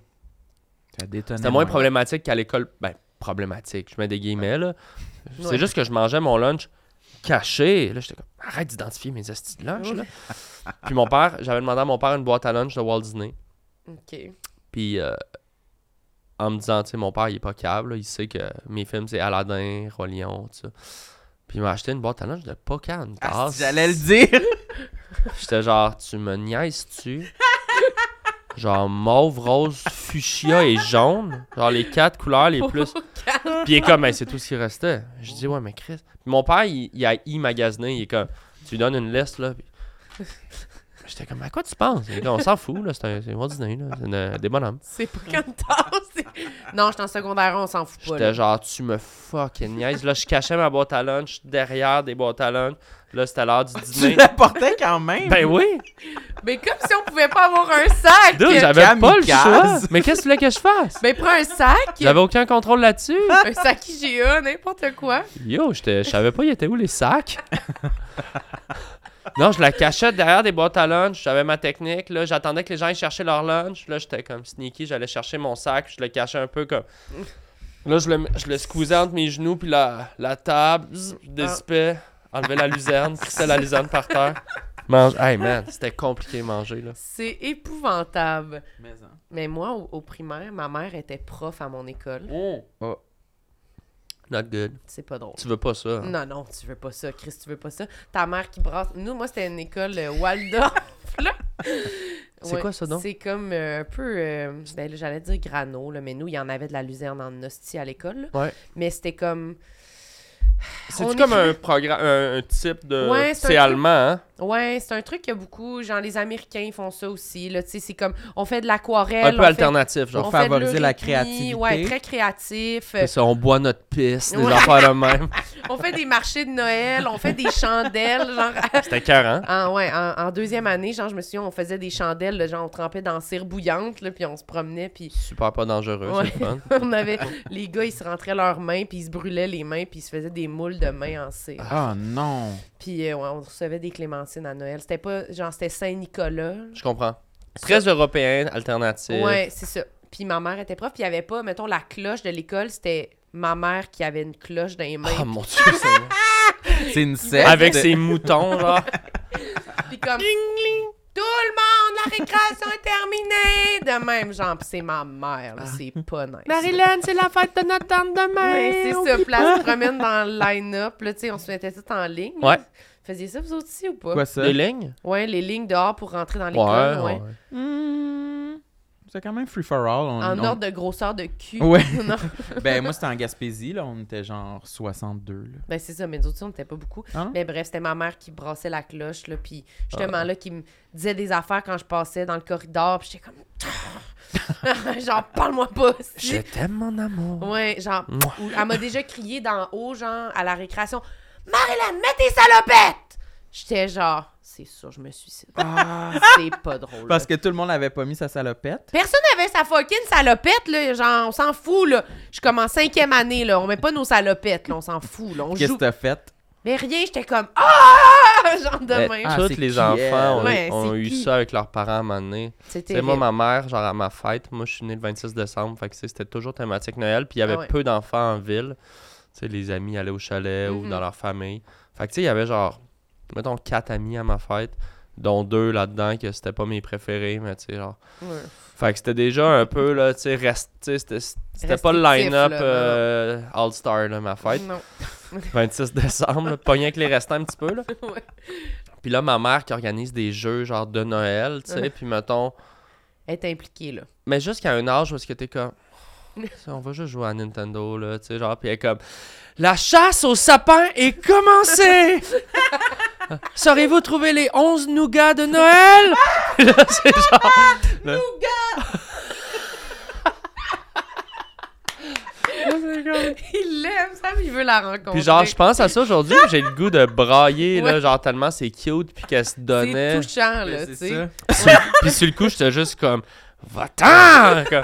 c'était moins problématique qu'à l'école. Ben, problématique, je mets des guillemets, là. C'est Ouais. juste que je mangeais mon lunch caché. Là, j'étais comme, arrête d'identifier mes estis de lunch, là. Puis mon père, j'avais demandé à mon père une boîte à lunch de Walt Disney. OK. Puis euh, en me disant, tu sais, mon père, il est pas câble, là, il sait que mes films, c'est Aladdin, Roi Lion, tout ça. Puis il m'a acheté une boîte à lunch de Pocahontas. Ah, si J'allais le dire. J'étais genre, tu me niaises-tu? genre mauve, rose, fuchsia et jaune. Genre les quatre couleurs les plus. Puis il est comme, ben, c'est tout ce qui restait. Je dis, ouais, mais Chris. Puis mon père, il, il a e-magasiné. Il est comme, tu lui donnes une liste, là. puis- J'étais comme, à quoi tu penses? On s'en fout, là. C'est un- c'est Walt Disney, là. C'est une- des bonhommes. C'est pas comme tasse. Non, j'étais en secondaire, on s'en fout pas. J'étais genre, tu me fucking niaises. Là, je cachais ma boîte à lunch derrière des boîtes à lunch. Là, c'était l'heure du Tu dîner. l'apportais quand même. Ben oui! Mais comme si on pouvait pas avoir un sac. Dude, j'avais pas le choix. Mais qu'est-ce que tu voulais que je fasse? Ben prends un sac. J'avais aucun contrôle là-dessus. un sac IGA, n'importe quoi. Yo, j'étais- je savais pas, il était où les sacs? non, je la cachais derrière des boîtes à lunch. J'avais ma technique. Là, j'attendais que les gens aillent chercher leur lunch. Là, j'étais comme sneaky. J'allais chercher mon sac. Je le cachais un peu comme. Là, je le, je le squeezais entre mes genoux. Puis la, la table, je dézippais, enlevais la luzerne, crissais la luzerne par terre. Mange. Hey man, c'était compliqué de manger là. C'est épouvantable. Mais, hein. Mais moi, au, au primaire, ma mère était prof à mon école. Oh. Not good. C'est pas drôle. Tu veux pas ça. hein? Non, non, tu veux pas ça, Chris, tu veux pas ça. Ta mère qui brasse. Nous, moi, c'était une école euh, Waldorf, là. C'est quoi ça, donc? C'est comme euh, un peu. euh, ben, j'allais dire grano, là, mais nous, il y en avait de la luzerne en hostie à l'école. Ouais. Mais c'était comme. C'est comme un programme, un, un type de. Ouais, c'est allemand, hein? Ouais, c'est un truc qu'il y a beaucoup. Genre, les Américains font ça aussi. Là, tu sais, c'est comme. On fait de l'aquarelle. Un peu fait- alternatif, genre. Fait de favoriser la créativité. Ouais, très créatif. Ça, on boit notre pisse, des Ouais. affaires de même. on fait des marchés de Noël, on fait des chandelles. Genre, C'était carré. En, ouais, en, en deuxième année, genre, je me souviens, on faisait des chandelles, là, genre, on trempait dans cire bouillante, là, puis on se promenait, puis Super pas dangereux, Ouais. c'est fun. on avait... les gars, ils se rentraient leurs mains, puis ils se brûlaient les mains, puis ils se faisaient des moules de mains en cire. Ah non. Puis euh, ouais, on recevait des clémentines à Noël. C'était pas, genre, c'était Saint-Nicolas. Je comprends. Très européen, alternatif. Ouais, c'est ça. Puis ma mère était prof, puis il y avait pas, mettons, la cloche de l'école, c'était ma mère qui avait une cloche dans les mains. Ah mon dieu. C'est une secte. Avec ses moutons, genre. Puis comme... Tout le monde, la récréation est terminée! De même, genre, c'est ma mère, là, c'est pas nice. c'est la fête de notre tante demain. Ouais, c'est ça. Puis là, on se promène dans le line-up. Là, tu sais, on se mettait tout en ligne. Ouais. Faisiez ça, vous autres aussi, ou pas? Quoi ça? Les lignes? Ouais, les lignes dehors pour rentrer dans Ouais, l'école. ouais. Ouais. Hmm, C'est quand même free for all. On- En on- ordre de grosseur de cul. Ouais. Ben moi c'était en Gaspésie là, on était genre 62 là. Ben, c'est ça, mais nous autres, on n'était pas beaucoup. Ah non? Mais bref, c'était ma mère qui brassait la cloche, là, puis Ah. justement, là, qui me disait des affaires quand je passais dans le corridor, puis j'étais comme... genre, parle-moi pas. Je t'aime, mon amour. Ouais, genre, ou elle m'a déjà crié d'en haut, genre, à la récréation, « Marilyn, mets tes salopettes! » J'étais genre, c'est sûr, je me suicide. C'est pas drôle. Ah. Parce que tout le monde avait pas mis sa salopette. Personne n'avait sa fucking salopette, là. Genre, on s'en fout, là. Je suis comme en cinquième année, là. On met pas nos salopettes, là. On s'en fout, là. Qu'est-ce que t'as fait? Mais rien, j'étais comme Ah! Genre de Mais même. Ah, Tous les qui, enfants ont, Ouais, ont c'est eu qui? ça avec leurs parents à un moment donné. C'était moi, ma mère, genre à ma fête, moi je suis né le 26 décembre, fait que tu sais, c'était toujours thématique Noël, puis il y avait Ah ouais. peu d'enfants en ville. Tu sais, les amis allaient au chalet ou Mhm. dans leur famille. Fait que tu sais, il y avait genre, mettons, quatre amis à ma fête, dont deux là-dedans que c'était pas mes préférés, mais tu sais, genre. Ouais. Fait que c'était déjà un peu, là, tu sais, rest- tu sais, c'était pas le line-up euh, All-Star, là, ma fête. Non. 26 décembre, là, pogné avec les restants un petit peu, là. Ouais. Puis là, ma mère qui organise des jeux, genre de Noël, tu sais, Ouais. puis mettons. Elle est impliquée, là. Mais jusqu'à un âge où est-ce que t'es comme. On va juste jouer à Nintendo, là, tu sais, genre, puis elle est comme. La chasse au sapin est commencée! Saurez-vous trouver les 11 nougats de Noël? là, c'est genre. Il l'aime, ça, mais il veut la rencontrer. Puis genre, je pense à ça aujourd'hui, j'ai le goût de brailler, là, Ouais. genre tellement c'est cute, puis qu'elle se C'est donnait. touchant, Ben, là, c'est tu sais. Puis sur le coup, j'étais juste comme, va-t'en!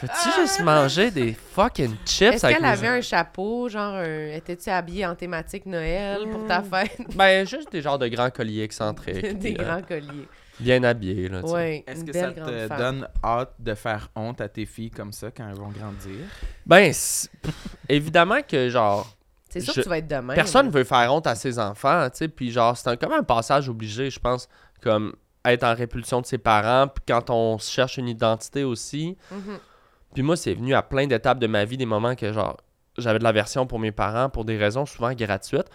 Peux-tu juste manger des fucking chips Est-ce qu'elle avait un chapeau, genre, un... étais-tu habillée en thématique Noël pour ta fête? Ben, juste des genres de grands colliers excentriques. Des puis, euh, grands colliers. bien habillés, là, tu. Ouais, Est-ce une que belle ça grande te femme. donne hâte de faire honte à tes filles comme ça quand elles vont grandir? Ben, évidemment que, genre, C'est sûr je- que tu vas être demain. personne veut faire honte à ses enfants, tu sais, puis genre, c'est un, comme un passage obligé, je pense, comme être en répulsion de ses parents, puis quand on cherche une identité aussi. Mhm. Puis moi, c'est venu à plein d'étapes de ma vie, des moments que, genre, j'avais de l'aversion pour mes parents pour des raisons souvent gratuites.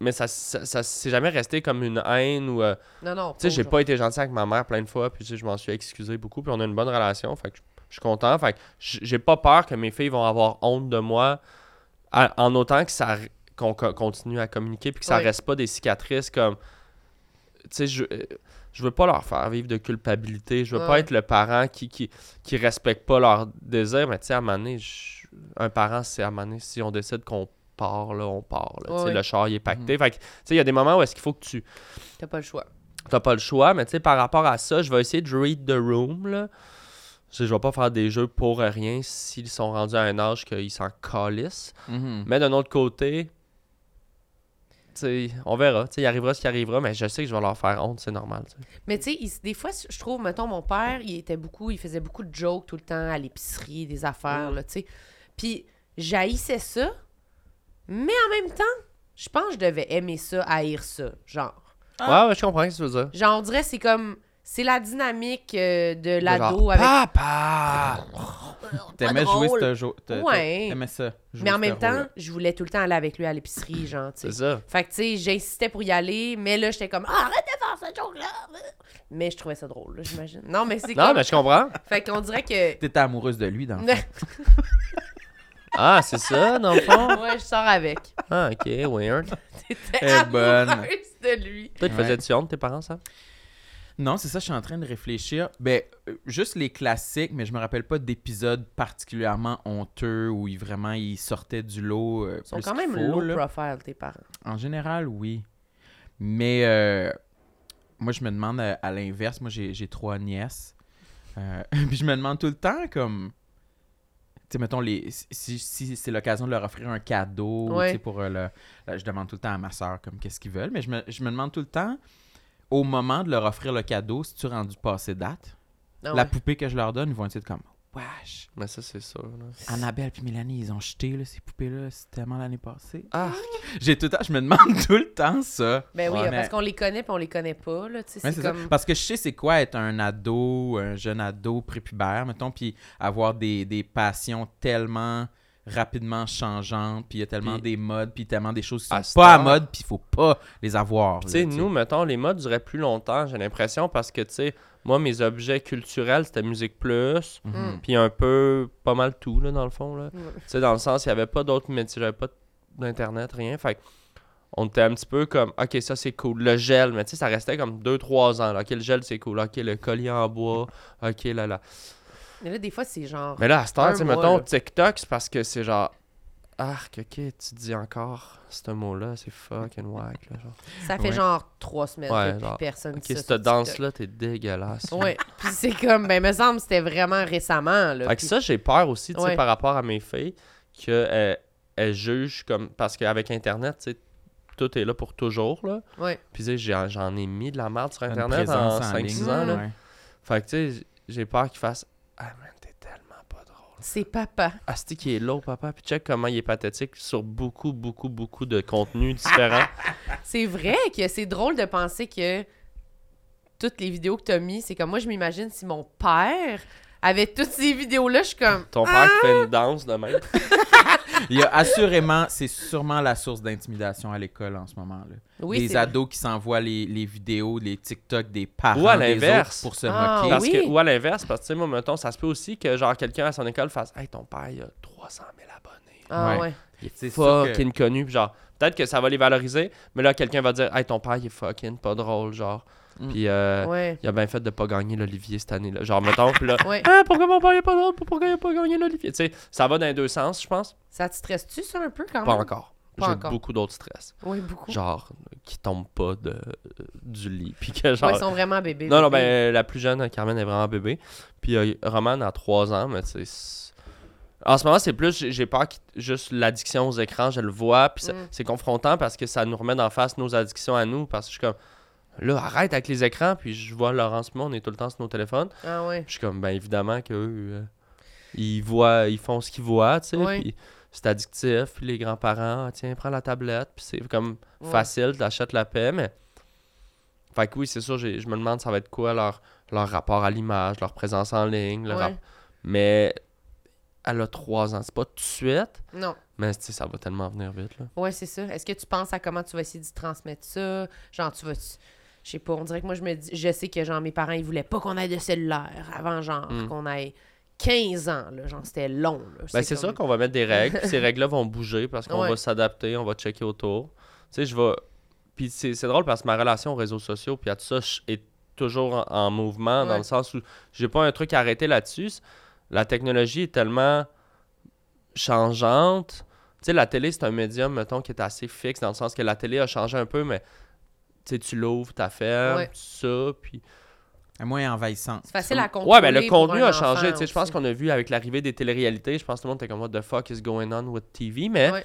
Mais ça, ça, ça s'est jamais resté comme une haine ou... euh, Non, non. Tu sais, j'ai pas été gentil avec ma mère plein de fois, puis je m'en suis excusé beaucoup, puis on a une bonne relation, fait que je suis content. Fait que j'ai pas peur que mes filles vont avoir honte de moi, à- en autant que ça qu'on co- continue à communiquer, puis que ça Ouais. reste pas des cicatrices comme. Tu sais, je, je veux pas leur faire vivre de culpabilité, je veux pas être le parent qui, qui, qui respecte pas leurs désirs, mais tu sais, à un moment donné, je- un parent, c'est à un moment donné, si on décide qu'on part, là, on part. là. Ouais. Le char, il est pacté. Fait que, tu sais, il y a des moments où est-ce qu'il faut que tu T'as pas le choix. t'as pas le choix, mais tu sais, par rapport à ça, je vais essayer de read the room, là. Je vais pas faire des jeux pour rien s'ils sont rendus à un âge qu'ils s'en calissent. Mhm. Mais d'un autre côté, on verra. Tu sais, il arrivera ce qui arrivera, mais je sais que je vais leur faire honte, c'est normal. Mais tu sais, des fois, je trouve, mettons, mon père, il était beaucoup, il faisait beaucoup de jokes tout le temps à l'épicerie, des affaires, là, tu sais. Puis, j'haïssais ça, mais en même temps, je pense que je devais aimer ça, haïr ça, genre. Ah. Ouais, ouais, je comprends ce que tu veux dire. Genre, on dirait, c'est comme, c'est la dynamique euh, de De l'ado avec... Papa! T'aimais jouer ce jeu. Ouais. T'aimais ça. jouer Mais en ce même temps, rôle-là. je voulais tout le temps aller avec lui à l'épicerie, genre, tu sais. C'est ça. Fait que, tu sais, j'insistais pour y aller, mais là, j'étais comme, ah, arrête de faire ce joke-là! Mais je trouvais ça drôle, là, j'imagine. Non, mais c'est Non, comme... mais je comprends. Fait qu'on dirait que... T'étais amoureuse de lui, dans le fond. Ah, c'est ça, dans le fond? ouais, je sors avec. Ah, ok, weird. T'étais est bonne. amoureuse de lui. Toi, tu Ouais. faisais-tu honte, tes parents, ça? Non, c'est ça, je suis en train de réfléchir. Ben, euh, juste les classiques, mais je me rappelle pas d'épisodes particulièrement honteux où ils, vraiment ils sortaient du lot. euh, Ils sont plus quand qu'il même faut, low là. profile, tes parents. En général, oui. Mais euh, moi, je me demande à, à l'inverse. Moi, j'ai j'ai trois nièces. Euh, puis je me demande tout le temps, comme. Tu sais, mettons, les, si, si c'est l'occasion de leur offrir un cadeau, Ouais. tu sais, pour euh, le. là, je demande tout le temps à ma soeur, comme, qu'est-ce qu'ils veulent. Mais je me, je me demande tout le temps, au moment de leur offrir le cadeau, si tu rendu passé date, Ah la poupée que je leur donne, ils vont être comme, wesh. Mais ça, c'est sûr. là. Annabelle puis Mélanie, ils ont jeté là, ces poupées-là, c'est tellement l'année passée. Ah, J'ai tout le temps, je me demande tout le temps ça. Ben oui, Ouais. parce qu'on les connaît puis on les connaît pas, là. Tu sais, Ouais, c'est ça. comme... Parce que je sais c'est quoi être un ado, un jeune ado prépubère, mettons, puis avoir des, des passions tellement rapidement changeantes, puis il y a tellement des modes, puis tellement des choses qui sont pas à mode, puis il faut pas les avoir. Tu sais, nous, mettons, les modes duraient plus longtemps, j'ai l'impression, parce que, tu sais, moi, mes objets culturels, c'était Musique Plus, Mhm. puis un peu, pas mal tout, là, dans le fond, là. Ouais. Tu sais, dans le sens, il n'y avait pas d'autres métiers, j'avais pas d'internet, rien. Fait que on était un petit peu comme, ok, ça c'est cool. Le gel, mais tu sais, ça restait comme 2-3 ans. Là. Ok, le gel c'est cool. Ok, le collier en bois. Ok, là, là. Mais là, des fois, c'est genre... Mais là, à cette heure, tu sais, mettons, là. TikTok, c'est parce que c'est genre, arc, ok, tu dis encore ce mot-là, c'est fucking whack, là. Genre. Ça fait Ouais. genre trois semaines Ouais, que plus genre, personne Ok, cette danse-là, t'es dégueulasse. Ouais, puis c'est comme, ben, me semble que c'était vraiment récemment, là. Fait que ça, j'ai peur aussi, tu sais, Ouais. par rapport à mes filles, qu'elles elles jugent comme. Parce qu'avec Internet, tu sais, tout est là pour toujours, là. Ouais. Puis, tu sais, j'en ai mis de la merde sur Internet en présence en 5-6 ligne, ans, là. ouais. Fait que, tu sais, j'ai peur qu'ils fassent Ah, man, t'es tellement pas drôle. C'est papa. Asti qui est low, papa. Puis, check comment il est pathétique sur beaucoup, beaucoup, beaucoup de contenus différents. C'est vrai que c'est drôle de penser que toutes les vidéos que t'as mis, c'est comme moi, je m'imagine si mon père avait toutes ces vidéos-là, je suis comme. Ton père qui fait une danse de même. Il y a assurément, c'est sûrement la source d'intimidation à l'école en ce moment. Là. Oui, des ados qui s'envoient les, les vidéos, les TikTok des parents Ou à des l'inverse. autres pour se Ah, moquer. Parce oui. que, ou à l'inverse, parce que, tu sais, moi, mettons, ça se peut aussi que, genre, quelqu'un à son école fasse Hey, ton père, il a 300 000 abonnés. Ah Ouais. ouais. Il est C'est sûr que- fucking connu. Puis genre, peut-être que ça va les valoriser, mais là, quelqu'un va dire Hey, ton père, il est fucking pas drôle. Genre, Mm. Puis euh, Ouais. il a bien fait de pas gagner l'Olivier cette année-là. Genre, mettons, puis là, Ouais. ah, pourquoi mon père il a pas d'autre? Pourquoi il a pas gagné l'Olivier? Tu sais, ça va dans les deux sens, je pense. Ça te stresse-tu, ça, un peu, quand Pas même? encore. Pas J'ai encore. beaucoup d'autres stress. Oui, beaucoup. Genre, qui tombent pas de, du lit. Puis que genre. Ouais, ils sont vraiment bébés. non, non, ben, la plus jeune, Carmen, est vraiment bébé. Puis euh, Roman a 3 ans, mais tu sais. c'est- En ce moment, c'est plus, j'ai- j'ai peur qu'il- juste l'addiction aux écrans, je le vois, puis Mm. c'est confrontant parce que ça nous remet en face nos addictions à nous, parce que je suis comme, là, arrête avec les écrans, puis je vois Laurence moi, on est tout le temps sur nos téléphones. Ah ouais. Je suis comme, ben évidemment qu'eux, euh, ils voient, ils font ce qu'ils voient, tu sais, Ouais. puis c'est addictif, puis les grands-parents, ah, tiens, prends la tablette, puis c'est comme Ouais. facile, t'achètes la paix, mais... Fait que oui, c'est sûr, je me demande ça va être quoi leur, leur rapport à l'image, leur présence en ligne, leur rap- mais elle a trois ans, c'est pas tout de suite, Non. mais tu sais, ça va tellement venir vite, là. Ouais, c'est ça. Est-ce que tu penses à comment tu vas essayer de transmettre ça? Genre, tu vas. Je sais pas, on dirait que moi, je me dis. Je sais que, genre, mes parents, ils voulaient pas qu'on ait de cellulaire avant, genre, Mm. qu'on ait 15 ans, là. Genre, c'était long. Ben, c'est comme- sûr qu'on va mettre des règles, puis ces règles-là vont bouger parce qu'on Ouais. va s'adapter, on va checker autour. Tu sais, je vais. Puis c'est c'est drôle parce que ma relation aux réseaux sociaux, puis à tout ça, est toujours en, en mouvement, dans le sens où j'ai pas un truc à arrêter là-dessus. La technologie est tellement changeante. Tu sais, la télé, c'est un médium, mettons, qui est assez fixe, dans le sens que la télé a changé un peu, mais sais, tu l'ouvres, tu fermes, Ouais. ça, puis À moins envahissant. C'est facile à contrôler. Ouais, ben le pour contenu a changé. enfant Tu sais, je pense qu'on a vu avec l'arrivée des téléréalités, je pense que tout le monde était comme What the fuck is going on with TV, mais Ouais.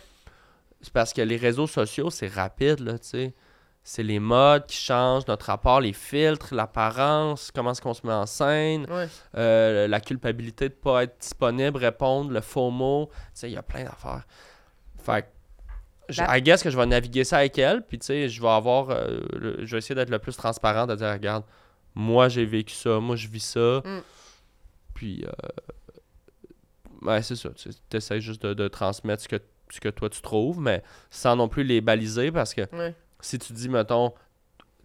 c'est parce que les réseaux sociaux, c'est rapide, là, tu sais. C'est les modes qui changent, notre rapport, les filtres, l'apparence, comment est-ce qu'on se met en scène, Ouais. euh, la culpabilité de pas être disponible, répondre, le faux mot. Tu sais, il y a plein d'affaires. Fait que, je- La- I guess que je vais naviguer ça avec elle, puis tu sais, je vais avoir, euh, le- je vais essayer d'être le plus transparent, de dire, regarde, moi j'ai vécu ça, moi je vis ça, Mm. puis, euh, ouais, c'est ça, tu essaies juste de, de transmettre ce que, ce que toi tu trouves, mais sans non plus les baliser, parce que Ouais. si tu dis, mettons,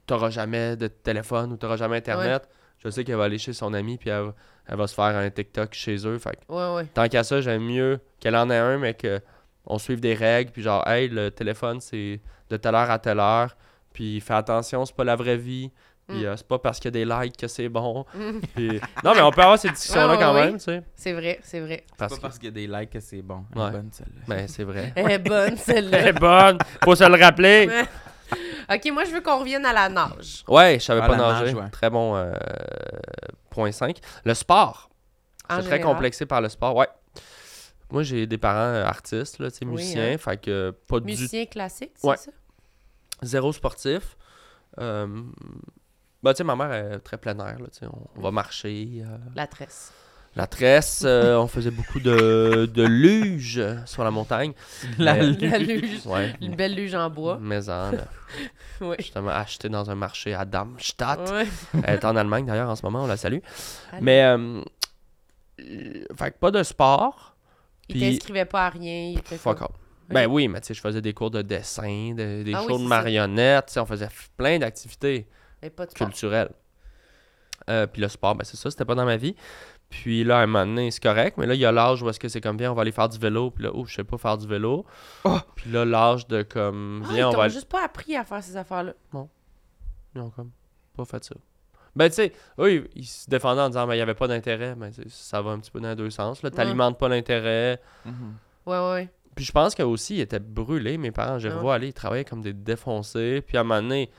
t'auras jamais de téléphone ou t'auras jamais Internet, je sais qu'elle va aller chez son ami, puis elle, va- elle va se faire un TikTok chez eux, fait ouais. tant qu'à ça, j'aime mieux qu'elle en ait un, mais que on suive des règles, puis genre, hey, le téléphone, c'est de telle heure à telle heure, puis fais attention, c'est pas la vraie vie, puis Mm. euh, c'est pas parce qu'il y a des likes que c'est bon. Mm. Puis- Non, mais on peut avoir ces discussions-là Ouais, quand ouais. même, tu sais. C'est vrai, c'est vrai. C'est Parce pas que, parce qu'il y a des likes que c'est bon. Elle est bonne, celle-là. ben, c'est vrai. Elle est bonne, Elle celle-là. est bonne, faut se le rappeler. Ok, moi, je veux qu'on revienne à la nage. Ouais, je savais Ah, pas nager. nage, ouais. Très bon euh, point 5. Le sport. Suis très complexé par le sport. Ouais. Moi, j'ai des parents euh, artistes, là, tu sais, Oui, musiciens, hein. fait que pas du Musicien classique, c'est Ouais. ça? zéro sportif. Euh, bah, tu sais, ma mère est très plein air, là, tu sais, on, va marcher. euh, La tresse. la tresse, euh, on faisait beaucoup de, de luge sur la montagne. La Mais- luge. La luge. Ouais. Une belle luge en bois. Maison, Oui. justement, achetée dans un marché à Darmstadt. Ouais. Elle est en Allemagne d'ailleurs en ce moment, on la salue. Allez. Mais, euh, euh, fait que pas de sport. Il t'inscrivait pas à rien. Il était Fuck comme-. Ben oui, mais tu sais, je faisais des cours de dessin, de- des Ah oui, shows de marionnettes, tu sais, on faisait plein d'activités Mais pas de sport. culturelles. Euh, puis le sport, ben c'est ça, c'était pas dans ma vie. Puis là, à un moment donné, c'est correct, mais là, il y a l'âge où est-ce que c'est comme, viens, on va aller faire du vélo. Puis là, oh, je sais pas faire du vélo. Oh! Puis là, l'âge de comme, Ah, viens, ils on va juste pas appris à faire ces affaires-là. Ils ont comme pas fait ça. Ben, tu sais, oui, ils se défendaient en disant, ben, il y avait pas d'intérêt. Mais tu sais, ça va un petit peu dans les deux sens. Là, t'alimentes pas l'intérêt. Mhm. Ouais, ouais, ouais. Puis je pense qu'aussi, ils étaient brûlés, mes parents. Je les Ah. revois aller, ils travaillaient comme des défoncés. Puis à un moment donné,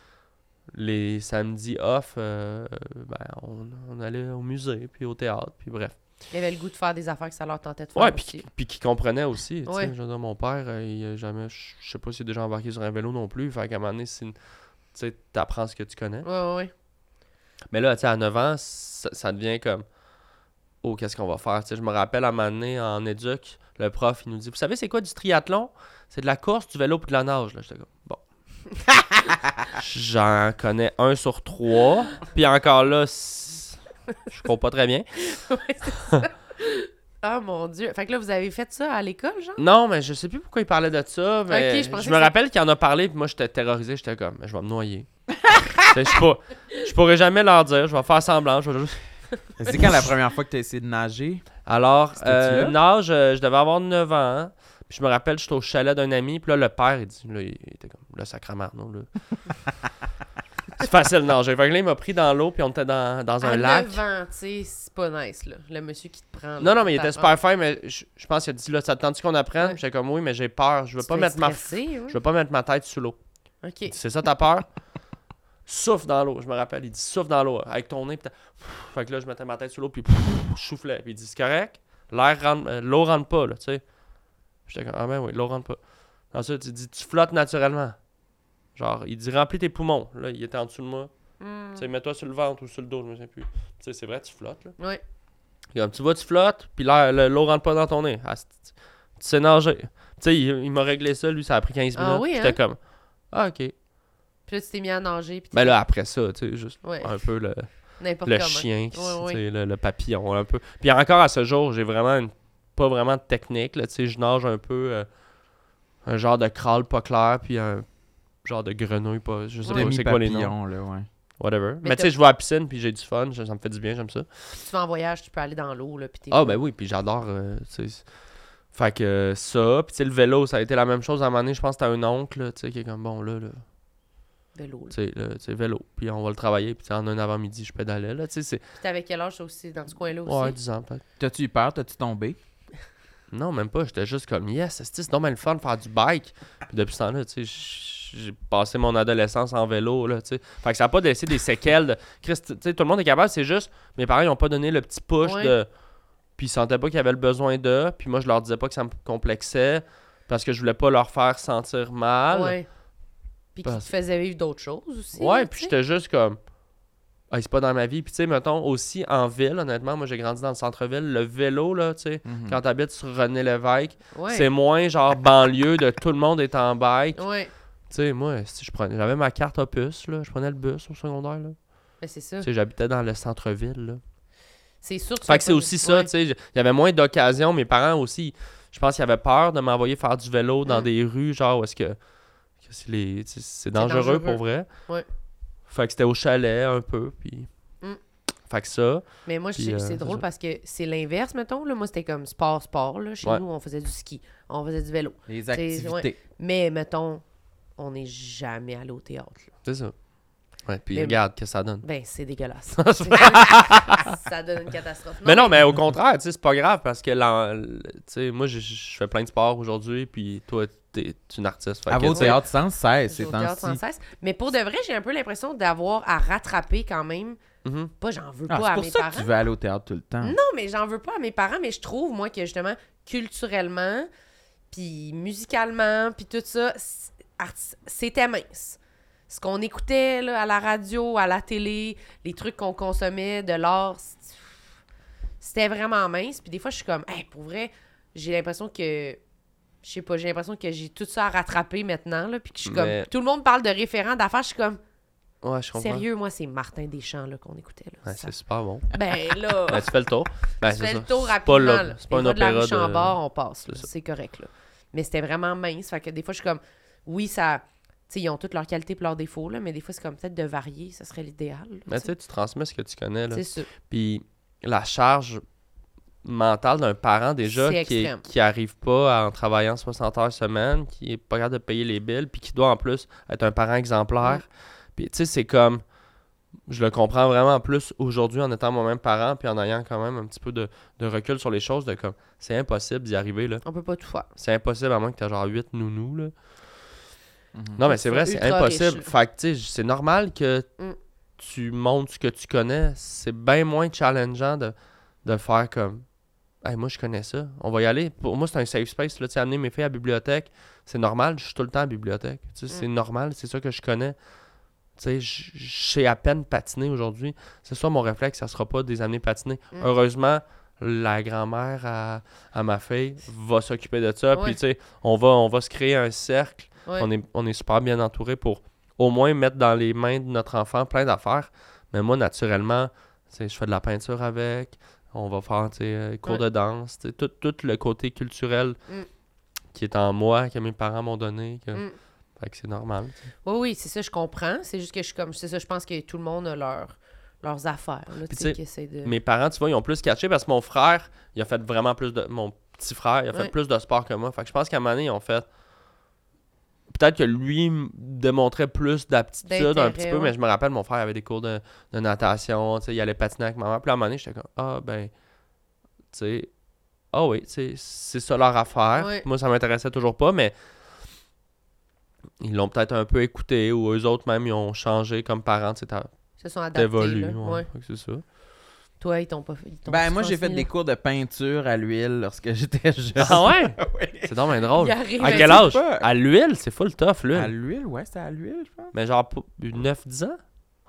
les samedis off, euh, ben, on, on allait au musée, puis au théâtre, puis bref. Il avait le goût de faire des affaires que ça leur tentait de faire Ouais, aussi. puis, puis qui comprenaient aussi. tu sais. Ouais. Je veux dire, mon père, euh, il a jamais, je sais pas s'il est déjà embarqué sur un vélo non plus. Fait qu'à un moment donné, c'est une- tu sais, t'apprends ce que tu connais. Ouais, ouais, ouais. Mais là, tu sais, à 9 ans, ça, ça devient comme, oh, qu'est-ce qu'on va faire? Tu sais, je me rappelle à un moment donné, en éduc, le prof, il nous dit, vous savez, c'est quoi du triathlon? C'est de la course, du vélo puis de la nage. Là, j'étais comme, bon. J'en connais un sur trois. Puis encore là, je cours pas très bien. Ouais. Ah mon dieu. Fait que là, vous avez fait ça à l'école, genre? Non, mais je sais plus pourquoi il parlait de ça. Mais je je, me rappelle qu'il en a parlé, puis moi, j'étais terrorisé. J'étais comme, je vais me noyer. Je, je pourrais jamais leur dire. Je vais faire semblant. Je vais juste C'est quand la première fois que tu as essayé de nager? Alors, euh, là? nage, je devais avoir 9 ans. Puis je me rappelle, j'étais au chalet d'un ami. Puis là, le père, il dit, là, il était comme, le sacrement, non, là. C'est facile de nager. Fait que là, il m'a pris dans l'eau, puis on était dans, dans un à lac. 9 ans, tu sais, c'est pas nice, là. Le monsieur qui te prend. là, Non, non, mais il pour était super fin, mais je, je pense qu'il a dit là, ça te tente qu'on apprenne? Ouais. J'étais comme oui, mais j'ai peur. Je veux Tu pas mettre ma ouais. je veux pas mettre ma tête sous l'eau. OK. C'est ça ta peur? souffle dans l'eau, je me rappelle. Il dit souffle dans l'eau avec ton nez. T'as- fait que là, je mettais ma tête sous l'eau, puis je soufflais. Puis il dit c'est correct? L'air rentre, euh, l'eau rentre pas, là, tu sais. J'étais comme ah ben oui, l'eau rentre pas. Ensuite, il dit tu flottes naturellement. Genre, il dit remplis tes poumons. Là, il était en dessous de moi. Hmm. Tu sais, mets-toi sur le ventre ou sur le dos, je me souviens plus. Tu sais, c'est vrai, tu flottes, là. Et Comme tu vois, tu flottes, puis l'air- le- l'eau rentre pas dans ton nez. Ah, tu sais nager. Tu sais, il, il m'a réglé ça, lui, ça a pris 15 Ah minutes. oui, J'étais hein? comme, ah, ok. Puis là, tu t'es mis à nager. Puis Ben là, après ça, tu sais, juste Ouais. un peu le, le chien, qui- Ouais, le, le papillon, un peu. Puis encore à ce jour, j'ai vraiment une- pas vraiment de technique, là, tu sais, je nage un peu, euh, un genre de crawl pas clair, puis un genre de grenouille pas, je sais pas c'est quoi les noms, là, ouais. whatever. Mais Mais, tu sais, je vais à la piscine, puis j'ai du fun, ça, ça me fait du bien, j'aime ça. Si tu vas en voyage, tu peux aller dans l'eau, là. Puis t'es Ah, ben oui, puis j'adore. euh, fait que ça, puis tu sais, le vélo, ça a été la même chose à un moment donné. Je pense que t'as un oncle, tu sais, qui est comme bon, là, là Vélo, vélo. Puis on va le travailler, puis en un avant-midi, je pédalais, là, tu sais, c'est. Puis t'avais quel âge, aussi, dans ce coin-là aussi? Ouais, 10 ans peut-être. T'as-tu eu peur? T'as-tu tombé? Non, même pas, j'étais juste comme, yes, c'est bien le fun de faire du bike. Puis depuis ce temps-là, tu sais, j'ai passé mon adolescence en vélo, là. Fait que ça a pas laissé des séquelles de. Chris, tu sais, tout le monde est capable, c'est juste, mes parents, ils ont pas donné le petit push Ouais. de. Puis ils sentaient pas qu'il y avait le besoin d'eux. Puis moi, je leur disais pas que ça me complexait parce que je voulais pas leur faire sentir mal. Ouais. Puis qui te faisait vivre d'autres choses aussi. Ouais, là, puis j'étais juste comme. Ah, c'est pas dans ma vie. Puis tu sais, mettons, aussi en ville, honnêtement, moi j'ai grandi dans le centre-ville. Le vélo, là, tu sais, Mhm. quand t'habites sur René Lévesque, Ouais. c'est moins genre banlieue de tout le monde est en bike. Ouais. Tu sais, moi, si je prenais, j'avais ma carte opus, là, je prenais le bus au secondaire, là. Ben, c'est ça. Tu sais, j'habitais dans le centre-ville, là. C'est sûr que Fait que c'est aussi ça, Ouais. tu sais. Il y avait moins d'occasions. Mes parents aussi, je pense qu'ils avaient peur de m'envoyer faire du vélo dans Mm. des rues, genre où est-ce que c'est les- dangereux, dangereux. pour vrai. Ouais. Fait que c'était au chalet un peu, puis. Mm. Fait que ça. Mais moi, je Puis, sais- euh, c'est c'est drôle ça. parce que c'est l'inverse, mettons. Là. Moi, c'était comme sport-sport. Là. Chez Ouais. nous, on faisait du ski, on faisait du vélo. Les activités. Mais, mettons, on n'est jamais allé au théâtre. C'est ça. Ouais, puis Mais- regarde que ça donne. Ben, c'est dégueulasse. Ça donne une catastrophe. mais non, mais au contraire, tu sais, c'est pas grave parce que, tu sais, moi, je- je fais plein de sports aujourd'hui, puis toi, t'es une artiste. À vos théâtres sans cesse, Je ces joue au théâtre sans cesse. Mais pour de vrai, j'ai un peu l'impression d'avoir à rattraper quand même. mhm. Pas, j'en veux Ah, pas c'est à pour mes ça parents. que tu veux aller au théâtre tout le temps. Non, mais j'en veux pas à mes parents, mais je trouve, moi, que justement, culturellement, puis musicalement, puis tout ça, c'était mince. Ce qu'on écoutait là, à la radio, à la télé, les trucs qu'on consommait, de l'art, c'était vraiment mince. Puis des fois, je suis comme, hey, pour vrai, j'ai l'impression que. Je sais pas, j'ai l'impression que j'ai tout ça à rattraper maintenant, là, puis que je suis Mais- comme. Tout le monde parle de référents d'affaires, je suis comme. Ouais, je comprends. Sérieux, moi, c'est Martin Deschamps là, qu'on écoutait. Là, Ouais, c'est super bon. Ben là. Ben, tu fais le tour. Ben, Tu c'est fais ça. le tour C'est rapidement. pas, là. le- c'est pas un voies de la opéra rue Chambord, on passe. C'est. C'est correct. Là. Mais c'était vraiment mince. Fait que des fois, je suis comme, oui, ça. Tu sais, ils ont toutes leurs qualités et leurs défauts, là, mais des fois, c'est comme peut-être de varier, ça serait l'idéal. là, Mais tu tu sais, tu transmets ce que tu connais, là. C'est ça. Puis la charge mentale d'un parent déjà qui, est- qui arrive pas à- en travaillant 60 heures semaine, qui est pas capable de payer les billes, puis qui doit en plus être un parent exemplaire. Puis tu sais, c'est comme. Je le comprends vraiment plus aujourd'hui en étant moi-même parent, puis en ayant quand même un petit peu de, de recul sur les choses, de comme. C'est impossible d'y arriver, là. On peut pas tout faire. C'est impossible à moins que tu aies genre 8 nounous, là. Mhm. Non, mais c'est vrai, c'est impossible. riche, fait que, tu sais, c'est normal que Mm. tu montres ce que tu connais. C'est bien moins challengeant de, de faire comme. Hey, moi, je connais ça. On va y aller. Pour moi, c'est un safe space. Là, tu sais, amener mes filles à la bibliothèque, c'est normal. Je suis tout le temps à la bibliothèque. Tu sais, C'est Mm. normal. C'est ça que je connais. Tu sais, je je sais à peine patiner aujourd'hui. C'est ça mon réflexe. Ça sera pas des années patiner. Mm. Heureusement, la grand-mère à, à ma fille va s'occuper de ça. Ouais. Puis, tu sais, on va, on va se créer un cercle. Ouais. On, est, on est super bien entouré pour au moins mettre dans les mains de notre enfant plein d'affaires. Mais moi, naturellement, tu sais, je fais de la peinture avec. On va faire euh, cours Ouais. de danse. Tout, tout le côté culturel Mm. qui est en moi, que mes parents m'ont donné. Que... Mm. Fait que c'est normal. Oui, oui, c'est ça, je comprends. C'est juste que je suis comme. C'est ça, je pense que tout le monde a leur, leurs affaires. Là, de. Mes parents, tu vois, ils ont plus catché parce que mon frère, il a fait vraiment plus de. Mon petit frère, il a fait Ouais. plus de sport que moi. Fait que je pense qu'à un moment donné, ils ont fait. Peut-être que lui démontrait plus d'aptitude un petit peu, ouais. mais je me rappelle, mon frère avait des cours de, de natation, tu sais, il allait patiner avec maman. Puis à un moment donné, j'étais comme, ah, ben, tu sais, ah oui, c'est ça leur affaire. Ouais. Moi, ça m'intéressait toujours pas, mais ils l'ont peut-être un peu écouté ou eux autres même, ils ont changé comme parents, tu sais, se sont adaptés. t'évolues. là. ouais. C'est ça. Toi, ils t'ont pas fait. ils t'ont Ben, moi, j'ai fait des là. cours de peinture à l'huile lorsque j'étais jeune. Ah ouais? Ouais. C'est donc bien drôle. Il arrive À quel âge? pas. À l'huile, c'est full tough, l'huile. À l'huile, ouais, c'était à l'huile, je pense. Mais genre pour 9-10 ans?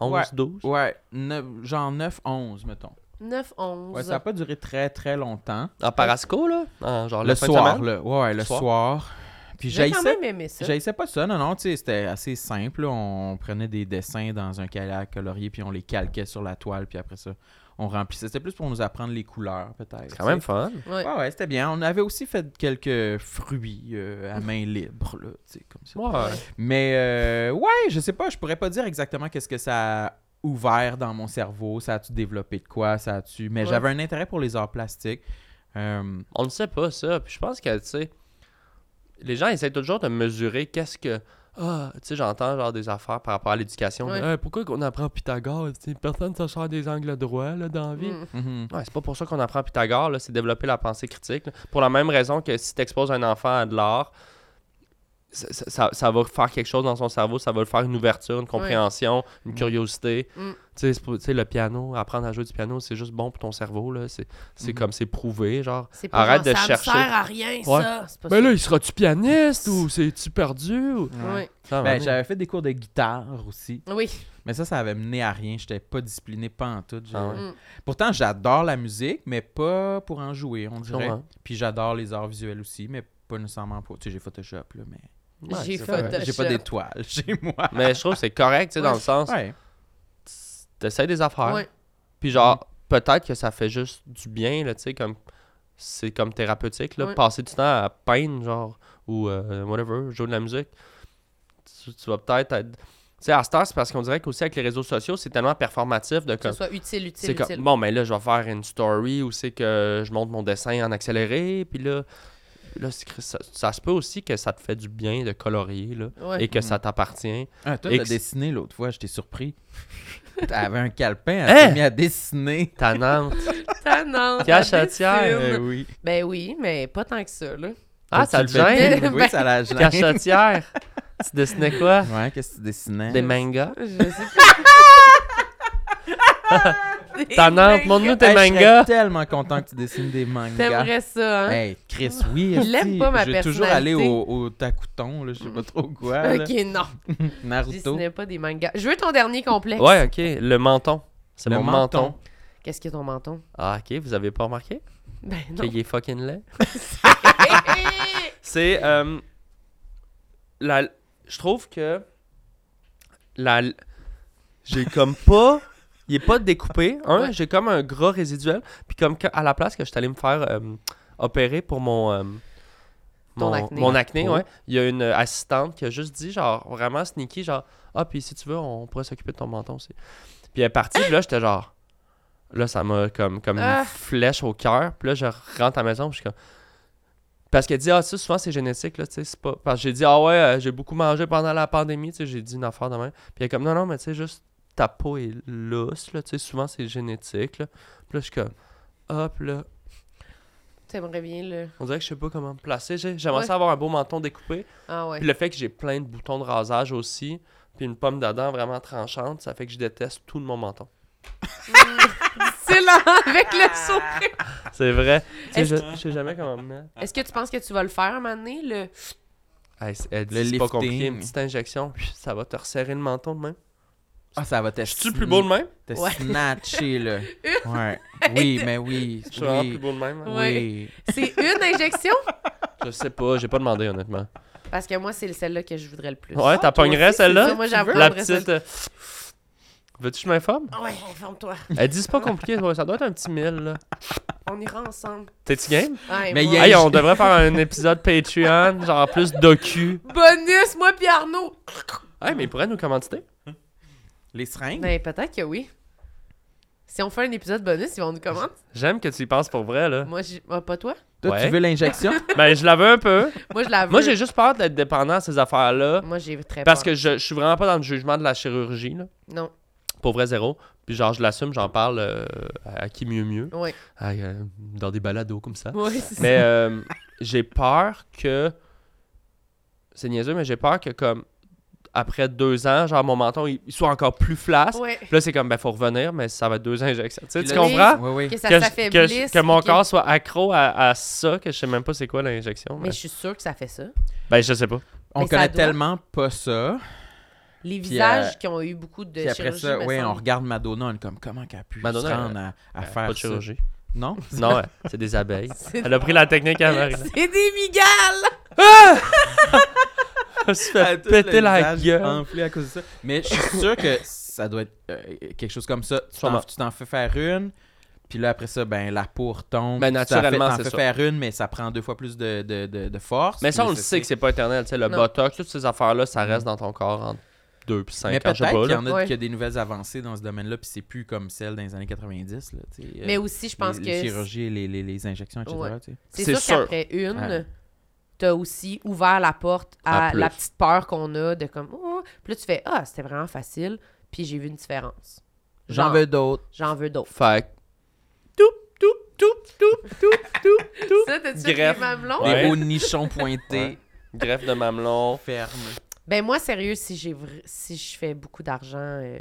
11, Ouais. 12? Ouais, neuf- genre 9, 11, mettons. 9, 11. Ouais, ça n'a pas duré très, très longtemps. En parasco, là? En, genre Le la fin de soir, semaine? là. Ouais, ouais, le Le soir? soir. Puis J'ai quand j'haïssais même aimé ça. j'haïssais pas ça, non, non, tu sais, c'était assez simple. là. On prenait des dessins dans un cahier à colorier, puis on les calquait sur la toile, puis après ça, on remplissait. C'était plus pour nous apprendre les couleurs, peut-être. C'est quand même fun. Ouais. Ouais, ouais, c'était bien. On avait aussi fait quelques fruits euh, à main libre, là, tu sais, comme ça. Ouais. Mais euh, ouais, je sais pas, je pourrais pas dire exactement qu'est-ce que ça a ouvert dans mon cerveau, ça a-tu développé de quoi, ça a-tu... Mais Ouais. j'avais un intérêt pour les arts plastiques. Euh, On ne sait pas ça. Puis je pense que, tu sais, les gens essaient toujours de mesurer qu'est-ce que. Ah, tu sais, j'entends genre des affaires par rapport à l'éducation. Ouais. Hey, pourquoi qu'on apprend Pythagore? Tu sais, personne ne sort des angles droits là, dans la vie. Mm. Ouais, c'est pas pour ça qu'on apprend Pythagore, là, c'est développer la pensée critique. là. Pour la même raison que si tu exposes un enfant à de l'art, ça, ça- va faire quelque chose dans son cerveau, ça va le faire une ouverture, une compréhension, une curiosité. Mm. Tu sais, le piano, apprendre à jouer du piano, c'est juste bon pour ton cerveau. là. C'est c'est Mhm. comme c'est prouvé, genre. Arrête genre, de ça chercher. me sert à rien, Ouais. ça. C'est pas Ben ça. là, il sera-tu pianiste ou c'est-tu perdu? Ou... Ouais. Ouais. Ça, Ben, va, j'avais fait des cours de guitare aussi. Oui. Mais ça, ça avait mené à rien. J'étais pas discipliné, pas en tout. Ah ouais. Mm. Pourtant, j'adore la musique, mais pas pour en jouer, on dirait. Puis j'adore les arts visuels aussi, mais pas nécessairement pour... Tu sais, j'ai Photoshop, là, mais... Ouais, J'ai. Photoshop. Pas d'étoiles chez moi. Mais je trouve que c'est correct, tu sais, dans le sens, Ouais. t'essayes des affaires. Ouais. Puis genre, peut-être que ça fait juste du bien, là, tu sais, comme c'est comme thérapeutique, là, Ouais. passer du temps à peindre, genre, ou euh, whatever, jouer de la musique. Tu, tu vas peut-être être... Tu sais, à Star, c'est parce qu'on dirait qu'aussi avec les réseaux sociaux, c'est tellement performatif de Que comme... ce soit utile, utile, C'est utile. comme, bon, mais là, je vais faire une story où c'est que je monte mon dessin en accéléré, puis là, là ça, ça se peut aussi que ça te fait du bien de colorier, là, Ouais. et que Mhm. ça t'appartient. Ah, toi, Et t'as que- dessiné l'autre fois, j'étais surpris. T'avais un calepin, elle Hein? s'est mis à dessiner. Ta Nantes. Tannante, Cachetière. Euh, oui. Ben oui, mais pas tant que ça, là. Ah, ça le gêne? Oui, ça la gêne. Cachetière. tu dessinais quoi? Ouais, qu'est-ce que tu dessinais? Des mangas? Je sais pas. Ta Nantes, montre-nous tes Hey, Je mangas. serais tellement content que tu dessines des mangas. T'aimerais ça, hein? Hey, Chris, oui. Il aime esti. pas ma Je vais toujours aller personnalité. au, au Takuton, là, je sais pas trop quoi. là. ok, non. Je Naruto. dessinais pas des mangas. Je veux ton dernier complexe. Ouais, ok. Le menton. C'est Le mon menton. menton. Qu'est-ce que ton menton? Ah, ok. Vous avez pas remarqué? Ben non. Qu'il est fucking laid. C'est. euh, la, je trouve que. La, j'ai comme pas. Il est pas découpé. Hein, Ouais. J'ai comme un gras résiduel. Puis comme à la place que je suis allé me faire euh, opérer pour mon. euh, mon acné. mon acné, ouais. Il y a une assistante qui a juste dit, genre, vraiment sneaky, genre, ah, puis si tu veux, on pourrait s'occuper de ton menton aussi. Puis elle est partie, puis là, j'étais genre, là, ça m'a comme, comme Ah. une flèche au cœur. Puis là, je rentre à la maison, puis je suis comme. Parce qu'elle dit, ah, ça, souvent, c'est génétique, là, tu sais, c'est pas. Parce que j'ai dit, ah ouais, euh, j'ai beaucoup mangé pendant la pandémie, tu sais, j'ai dit une affaire de même. Puis elle est comme, non, non, mais tu sais, juste ta peau est lousse, là, tu sais, souvent, c'est génétique, là. Puis là, je suis comme, hop, là. T'aimerais bien le. On dirait que je sais pas comment me placer. J'ai- J'aimerais Ouais. ça avoir un beau menton découpé. Ah ouais. Puis le fait que j'ai plein de boutons de rasage aussi, puis une pomme d'Adam vraiment tranchante, ça fait que je déteste tout de mon menton. C'est là avec le sourire. C'est vrai. Tu sais, Est-ce je, je sais jamais comment me mettre. Est-ce que tu penses que tu vas le faire un moment donné, le. Hey, c'est- elle dit, Le c'est pas lifting. compliqué, une petite injection, puis ça va te resserrer le menton de même. Ah, ça va te Je suis plus beau de même? Te Ouais. snatcher, là. Ouais. Oui, mais oui. Je suis vraiment plus Oui. beau de même. hein? Ouais. Oui. C'est une injection? Je sais pas, j'ai pas demandé honnêtement. Parce que moi, c'est celle-là que je voudrais le plus. Ouais, t'as Toi pognerais celle-là? Moi, j'avoue. La petite. euh, Veux-tu que je m'informe? Ouais, informe-toi. Elle dit c'est pas compliqué, ouais, ça doit être un petit mille là. On ira ensemble. T'es-tu game? Ouais, Mais moi- il y a- Hey, on devrait faire un épisode Patreon, genre plus docu. Bonus, moi puis Arnaud. Hey, mais il pourrait nous commanditer. Les seringues? Ben, peut-être que oui. Si on fait un épisode bonus, ils vont nous comment? J'aime que tu y penses pour vrai, là. Moi, j'ai- ah, pas toi? Toi, Ouais. tu veux l'injection? ben, je la veux un peu. Moi, je la veux. Moi, j'ai juste peur d'être dépendant à ces affaires-là. Moi, j'ai très Parce peur. que je, je suis vraiment pas dans le jugement de la chirurgie, là. Non. Pour vrai, zéro. Puis genre, je l'assume, j'en parle euh, à qui mieux mieux. Oui. À, euh, dans des balados comme ça. Oui, c'est Mais ça. euh, j'ai peur que. C'est niaiseux, mais j'ai peur que comme après deux ans, genre mon menton il, il soit encore plus flasque. Ouais. Puis là, c'est comme ben faut revenir, mais ça va être deux injections. Tu sais, tu comprends? Oui, oui. Que ça Que, je- que, s'affaiblisse. je- que mon corps soit accro à, à ça, que je sais même pas c'est quoi l'injection. Mais Mais... je suis sûre que ça fait ça. Ben, je sais pas. On Mais connaît doit. tellement pas ça. Les visages euh, qui ont eu beaucoup de Puis après chirurgie, ça, oui, on regarde Madonna, on est comme, comment qu'elle a pu Madonna, se rendre à, à Euh, faire pas de ça? chirurgie. Non? Non, ouais, c'est des abeilles. Elle a pris la technique à Marie. C'est des migales! Elle a fait péter la gueule. enflé à cause de ça. Mais je suis sûr que ça doit être euh, quelque chose comme ça. Tu t'en, Sûrement. tu t'en fais faire une, puis là, après ça, ben, la peau retombe. Ben, Tu t'en naturellement, fais, t'en c'est fais ça. faire une, mais ça prend deux fois plus de, de, de, de force. Mais ça, on le sait que c'est pas éternel. Tu sais, le Non. botox, toutes ces affaires-là, ça reste dans ton corps en deux puis cinq Mais ans, peut-être qu'il y en a Ouais. a des nouvelles avancées dans ce domaine-là, puis c'est plus comme celle dans les années 90. Là, euh, Mais aussi, je pense les, que les chirurgies, les, les, les injections, etc. Ouais. C'est sûr sûr. qu'après une, Ouais. T'as aussi ouvert la porte à, la petite peur qu'on a de comme, oh, puis là, tu fais, ah, c'était vraiment facile, puis j'ai vu une différence. J'en veux d'autres. J'en veux d'autres. Fait que Tout, tout, tout, tout, tout, tout. Ça, t'as-tu Greffe. mamelons? Ouais. Des beaux nichons pointés, Ouais. greffe de mamelon. fermes. Ben moi, sérieux, si j'ai si je fais beaucoup d'argent, euh,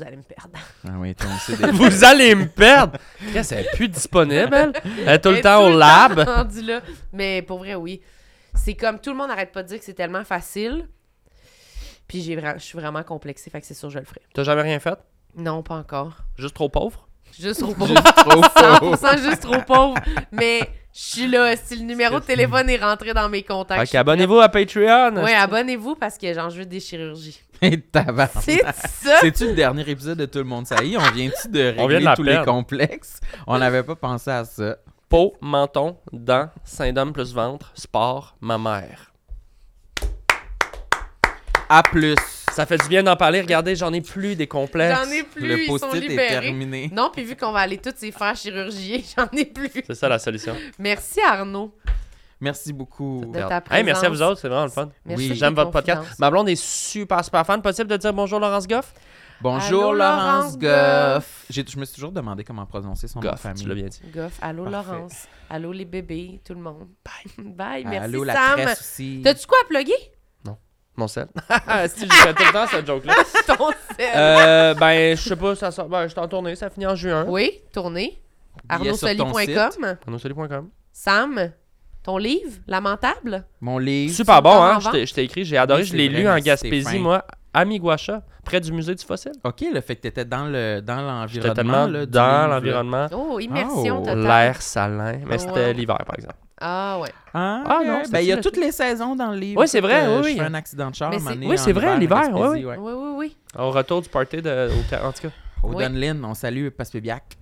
vous allez me perdre. Ah oui, toi, on sait des... Vous allez me perdre! Qu'est-ce elle est plus disponible, elle? Elle est tout le temps au lab. là. Mais pour vrai, oui. C'est comme tout le monde n'arrête pas de dire que c'est tellement facile. Puis je suis vraiment complexée, fait que c'est sûr que je le ferai. T'as jamais rien fait? Non, pas encore. Juste trop pauvre? Juste trop pauvre. Juste trop pauvre. 100% juste trop pauvre. Mais je suis là. Si le numéro de téléphone est rentré dans mes contacts. suis abonnez-vous à Patreon. Ouais, abonnez-vous parce que j'en veux des chirurgies. C'est ça! C'est-tu le dernier épisode de Tout le monde ça y est? On vient-tu de On régler vient de la tous les complexes? On n'avait pas pensé à ça. Peau, menton, dents, syndrome plus ventre, sport, ma mère. A plus. Ça fait du bien d'en parler. Regardez, j'en ai plus des complexes. J'en ai plus, Le post-it est terminé. Non, puis vu qu'on va aller tous y faire chirurgier, j'en ai plus. C'est ça la solution. Merci Arnaud Merci beaucoup. de ta présence. Hey, merci à vous autres, c'est vraiment le fun. Merci Oui, de J'aime votre podcast. Ma blonde est super, super fan. Possible de dire bonjour, Laurence Goff? Bonjour Allô, Laurence Laurence Goff. Je me suis toujours demandé comment prononcer son nom de Goff, famille. tu l'as bien dit. Goff, allô Parfait. Laurence, allô les bébés, tout le monde. Bye. Bye, merci Allô la Sam. presse aussi. T'as-tu quoi à plugger? Mon sel. si, je fais tout le temps cette joke-là. Ton sel. Euh, ben, je sais pas, ça sort. Ben, je suis en tournée, ça finit en juin. Oui, tournée. Arnaudsoli.com. Arnaudssoli.com. Sam, ton livre, Lamentable? Mon livre. Super bon, hein? Je t'ai- écrit, j'ai adoré, Oui, je c'est l'ai vrai, lu en Gaspésie, fin. moi, à Miguacha, près du musée du fossile? OK, le fait que dans le dans J'étais l'environnement. tellement là, du dans l'environnement. Oh, immersion Oh, totale. L'air salin, mais Oh, c'était l'hiver, par exemple. Ah ouais. Ah, Ah, non, Ben, il y a le- toutes les saisons dans le livre. Oui, c'est vrai, euh, oui, Je fais oui. un accident de char oui, c'est vrai, hiver, l'hiver, oui, ouais. Oui, oui, oui. Au retour du party de. Au, en tout cas, Au Oui. Dunlin, on salue Paspébiac.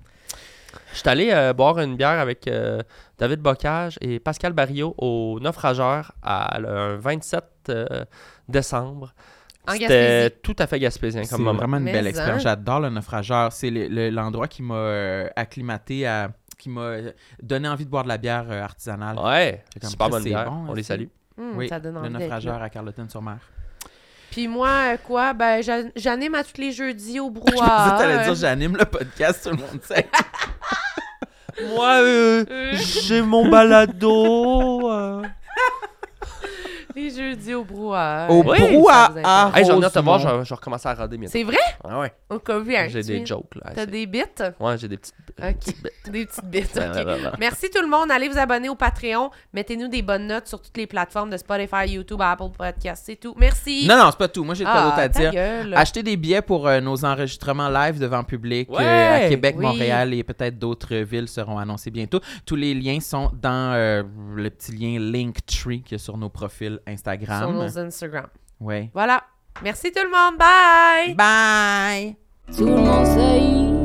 je suis allé euh, boire une bière avec euh, David Bocage et Pascal Barrio au Naufrageur à, le un 27 euh, décembre. C'était tout à fait gaspésien C'est comme moment. vraiment une Mais belle expérience. J'adore le naufrageur. C'est le- le- l'endroit qui m'a euh, acclimaté à. qui m'a euh, donné envie de boire de la bière euh, artisanale. Ouais, C'est comme super ça, bonne c'est bière. bon, On les salue. Oui, ça donne le envie naufrageur à Carleton-sur-Mer. Puis moi, quoi? Ben, j'a- j'anime à tous les jeudis au Je pensais brouhaha. que t'allais dire j'anime le podcast, tout le monde sait. Moi, Euh. j'ai mon balado. euh. Les jeudis au brouhaha. Au Oui, brouhaha. Hey, j'ai envie de te voir, je, vais- je vais recommencer à rader bientôt. C'est vrai? Ah ouais. On a vu un J'ai des jokes là. T'as c'est- des bits? Ouais, j'ai des petites. Ok. Des petites bits, Ouais, ok. ouais, ouais, ouais. Merci tout le monde. Allez vous abonner au Patreon. Mettez-nous des bonnes notes sur toutes les plateformes de Spotify, YouTube, Apple Podcasts. C'est tout. Merci. Non, non, c'est pas tout. Moi, j'ai pas ah, d'autre à ta dire. gueule. Achetez des billets pour euh, nos enregistrements live devant public euh, Ouais! à Québec, Oui. Montréal et peut-être d'autres villes seront annoncés bientôt. Tous les liens sont dans euh, le petit lien Linktree qu'il y a sur nos profils sur Instagram. nos Instagram. Ouais. Voilà. Merci tout le monde. Bye! Bye! Tout le monde sait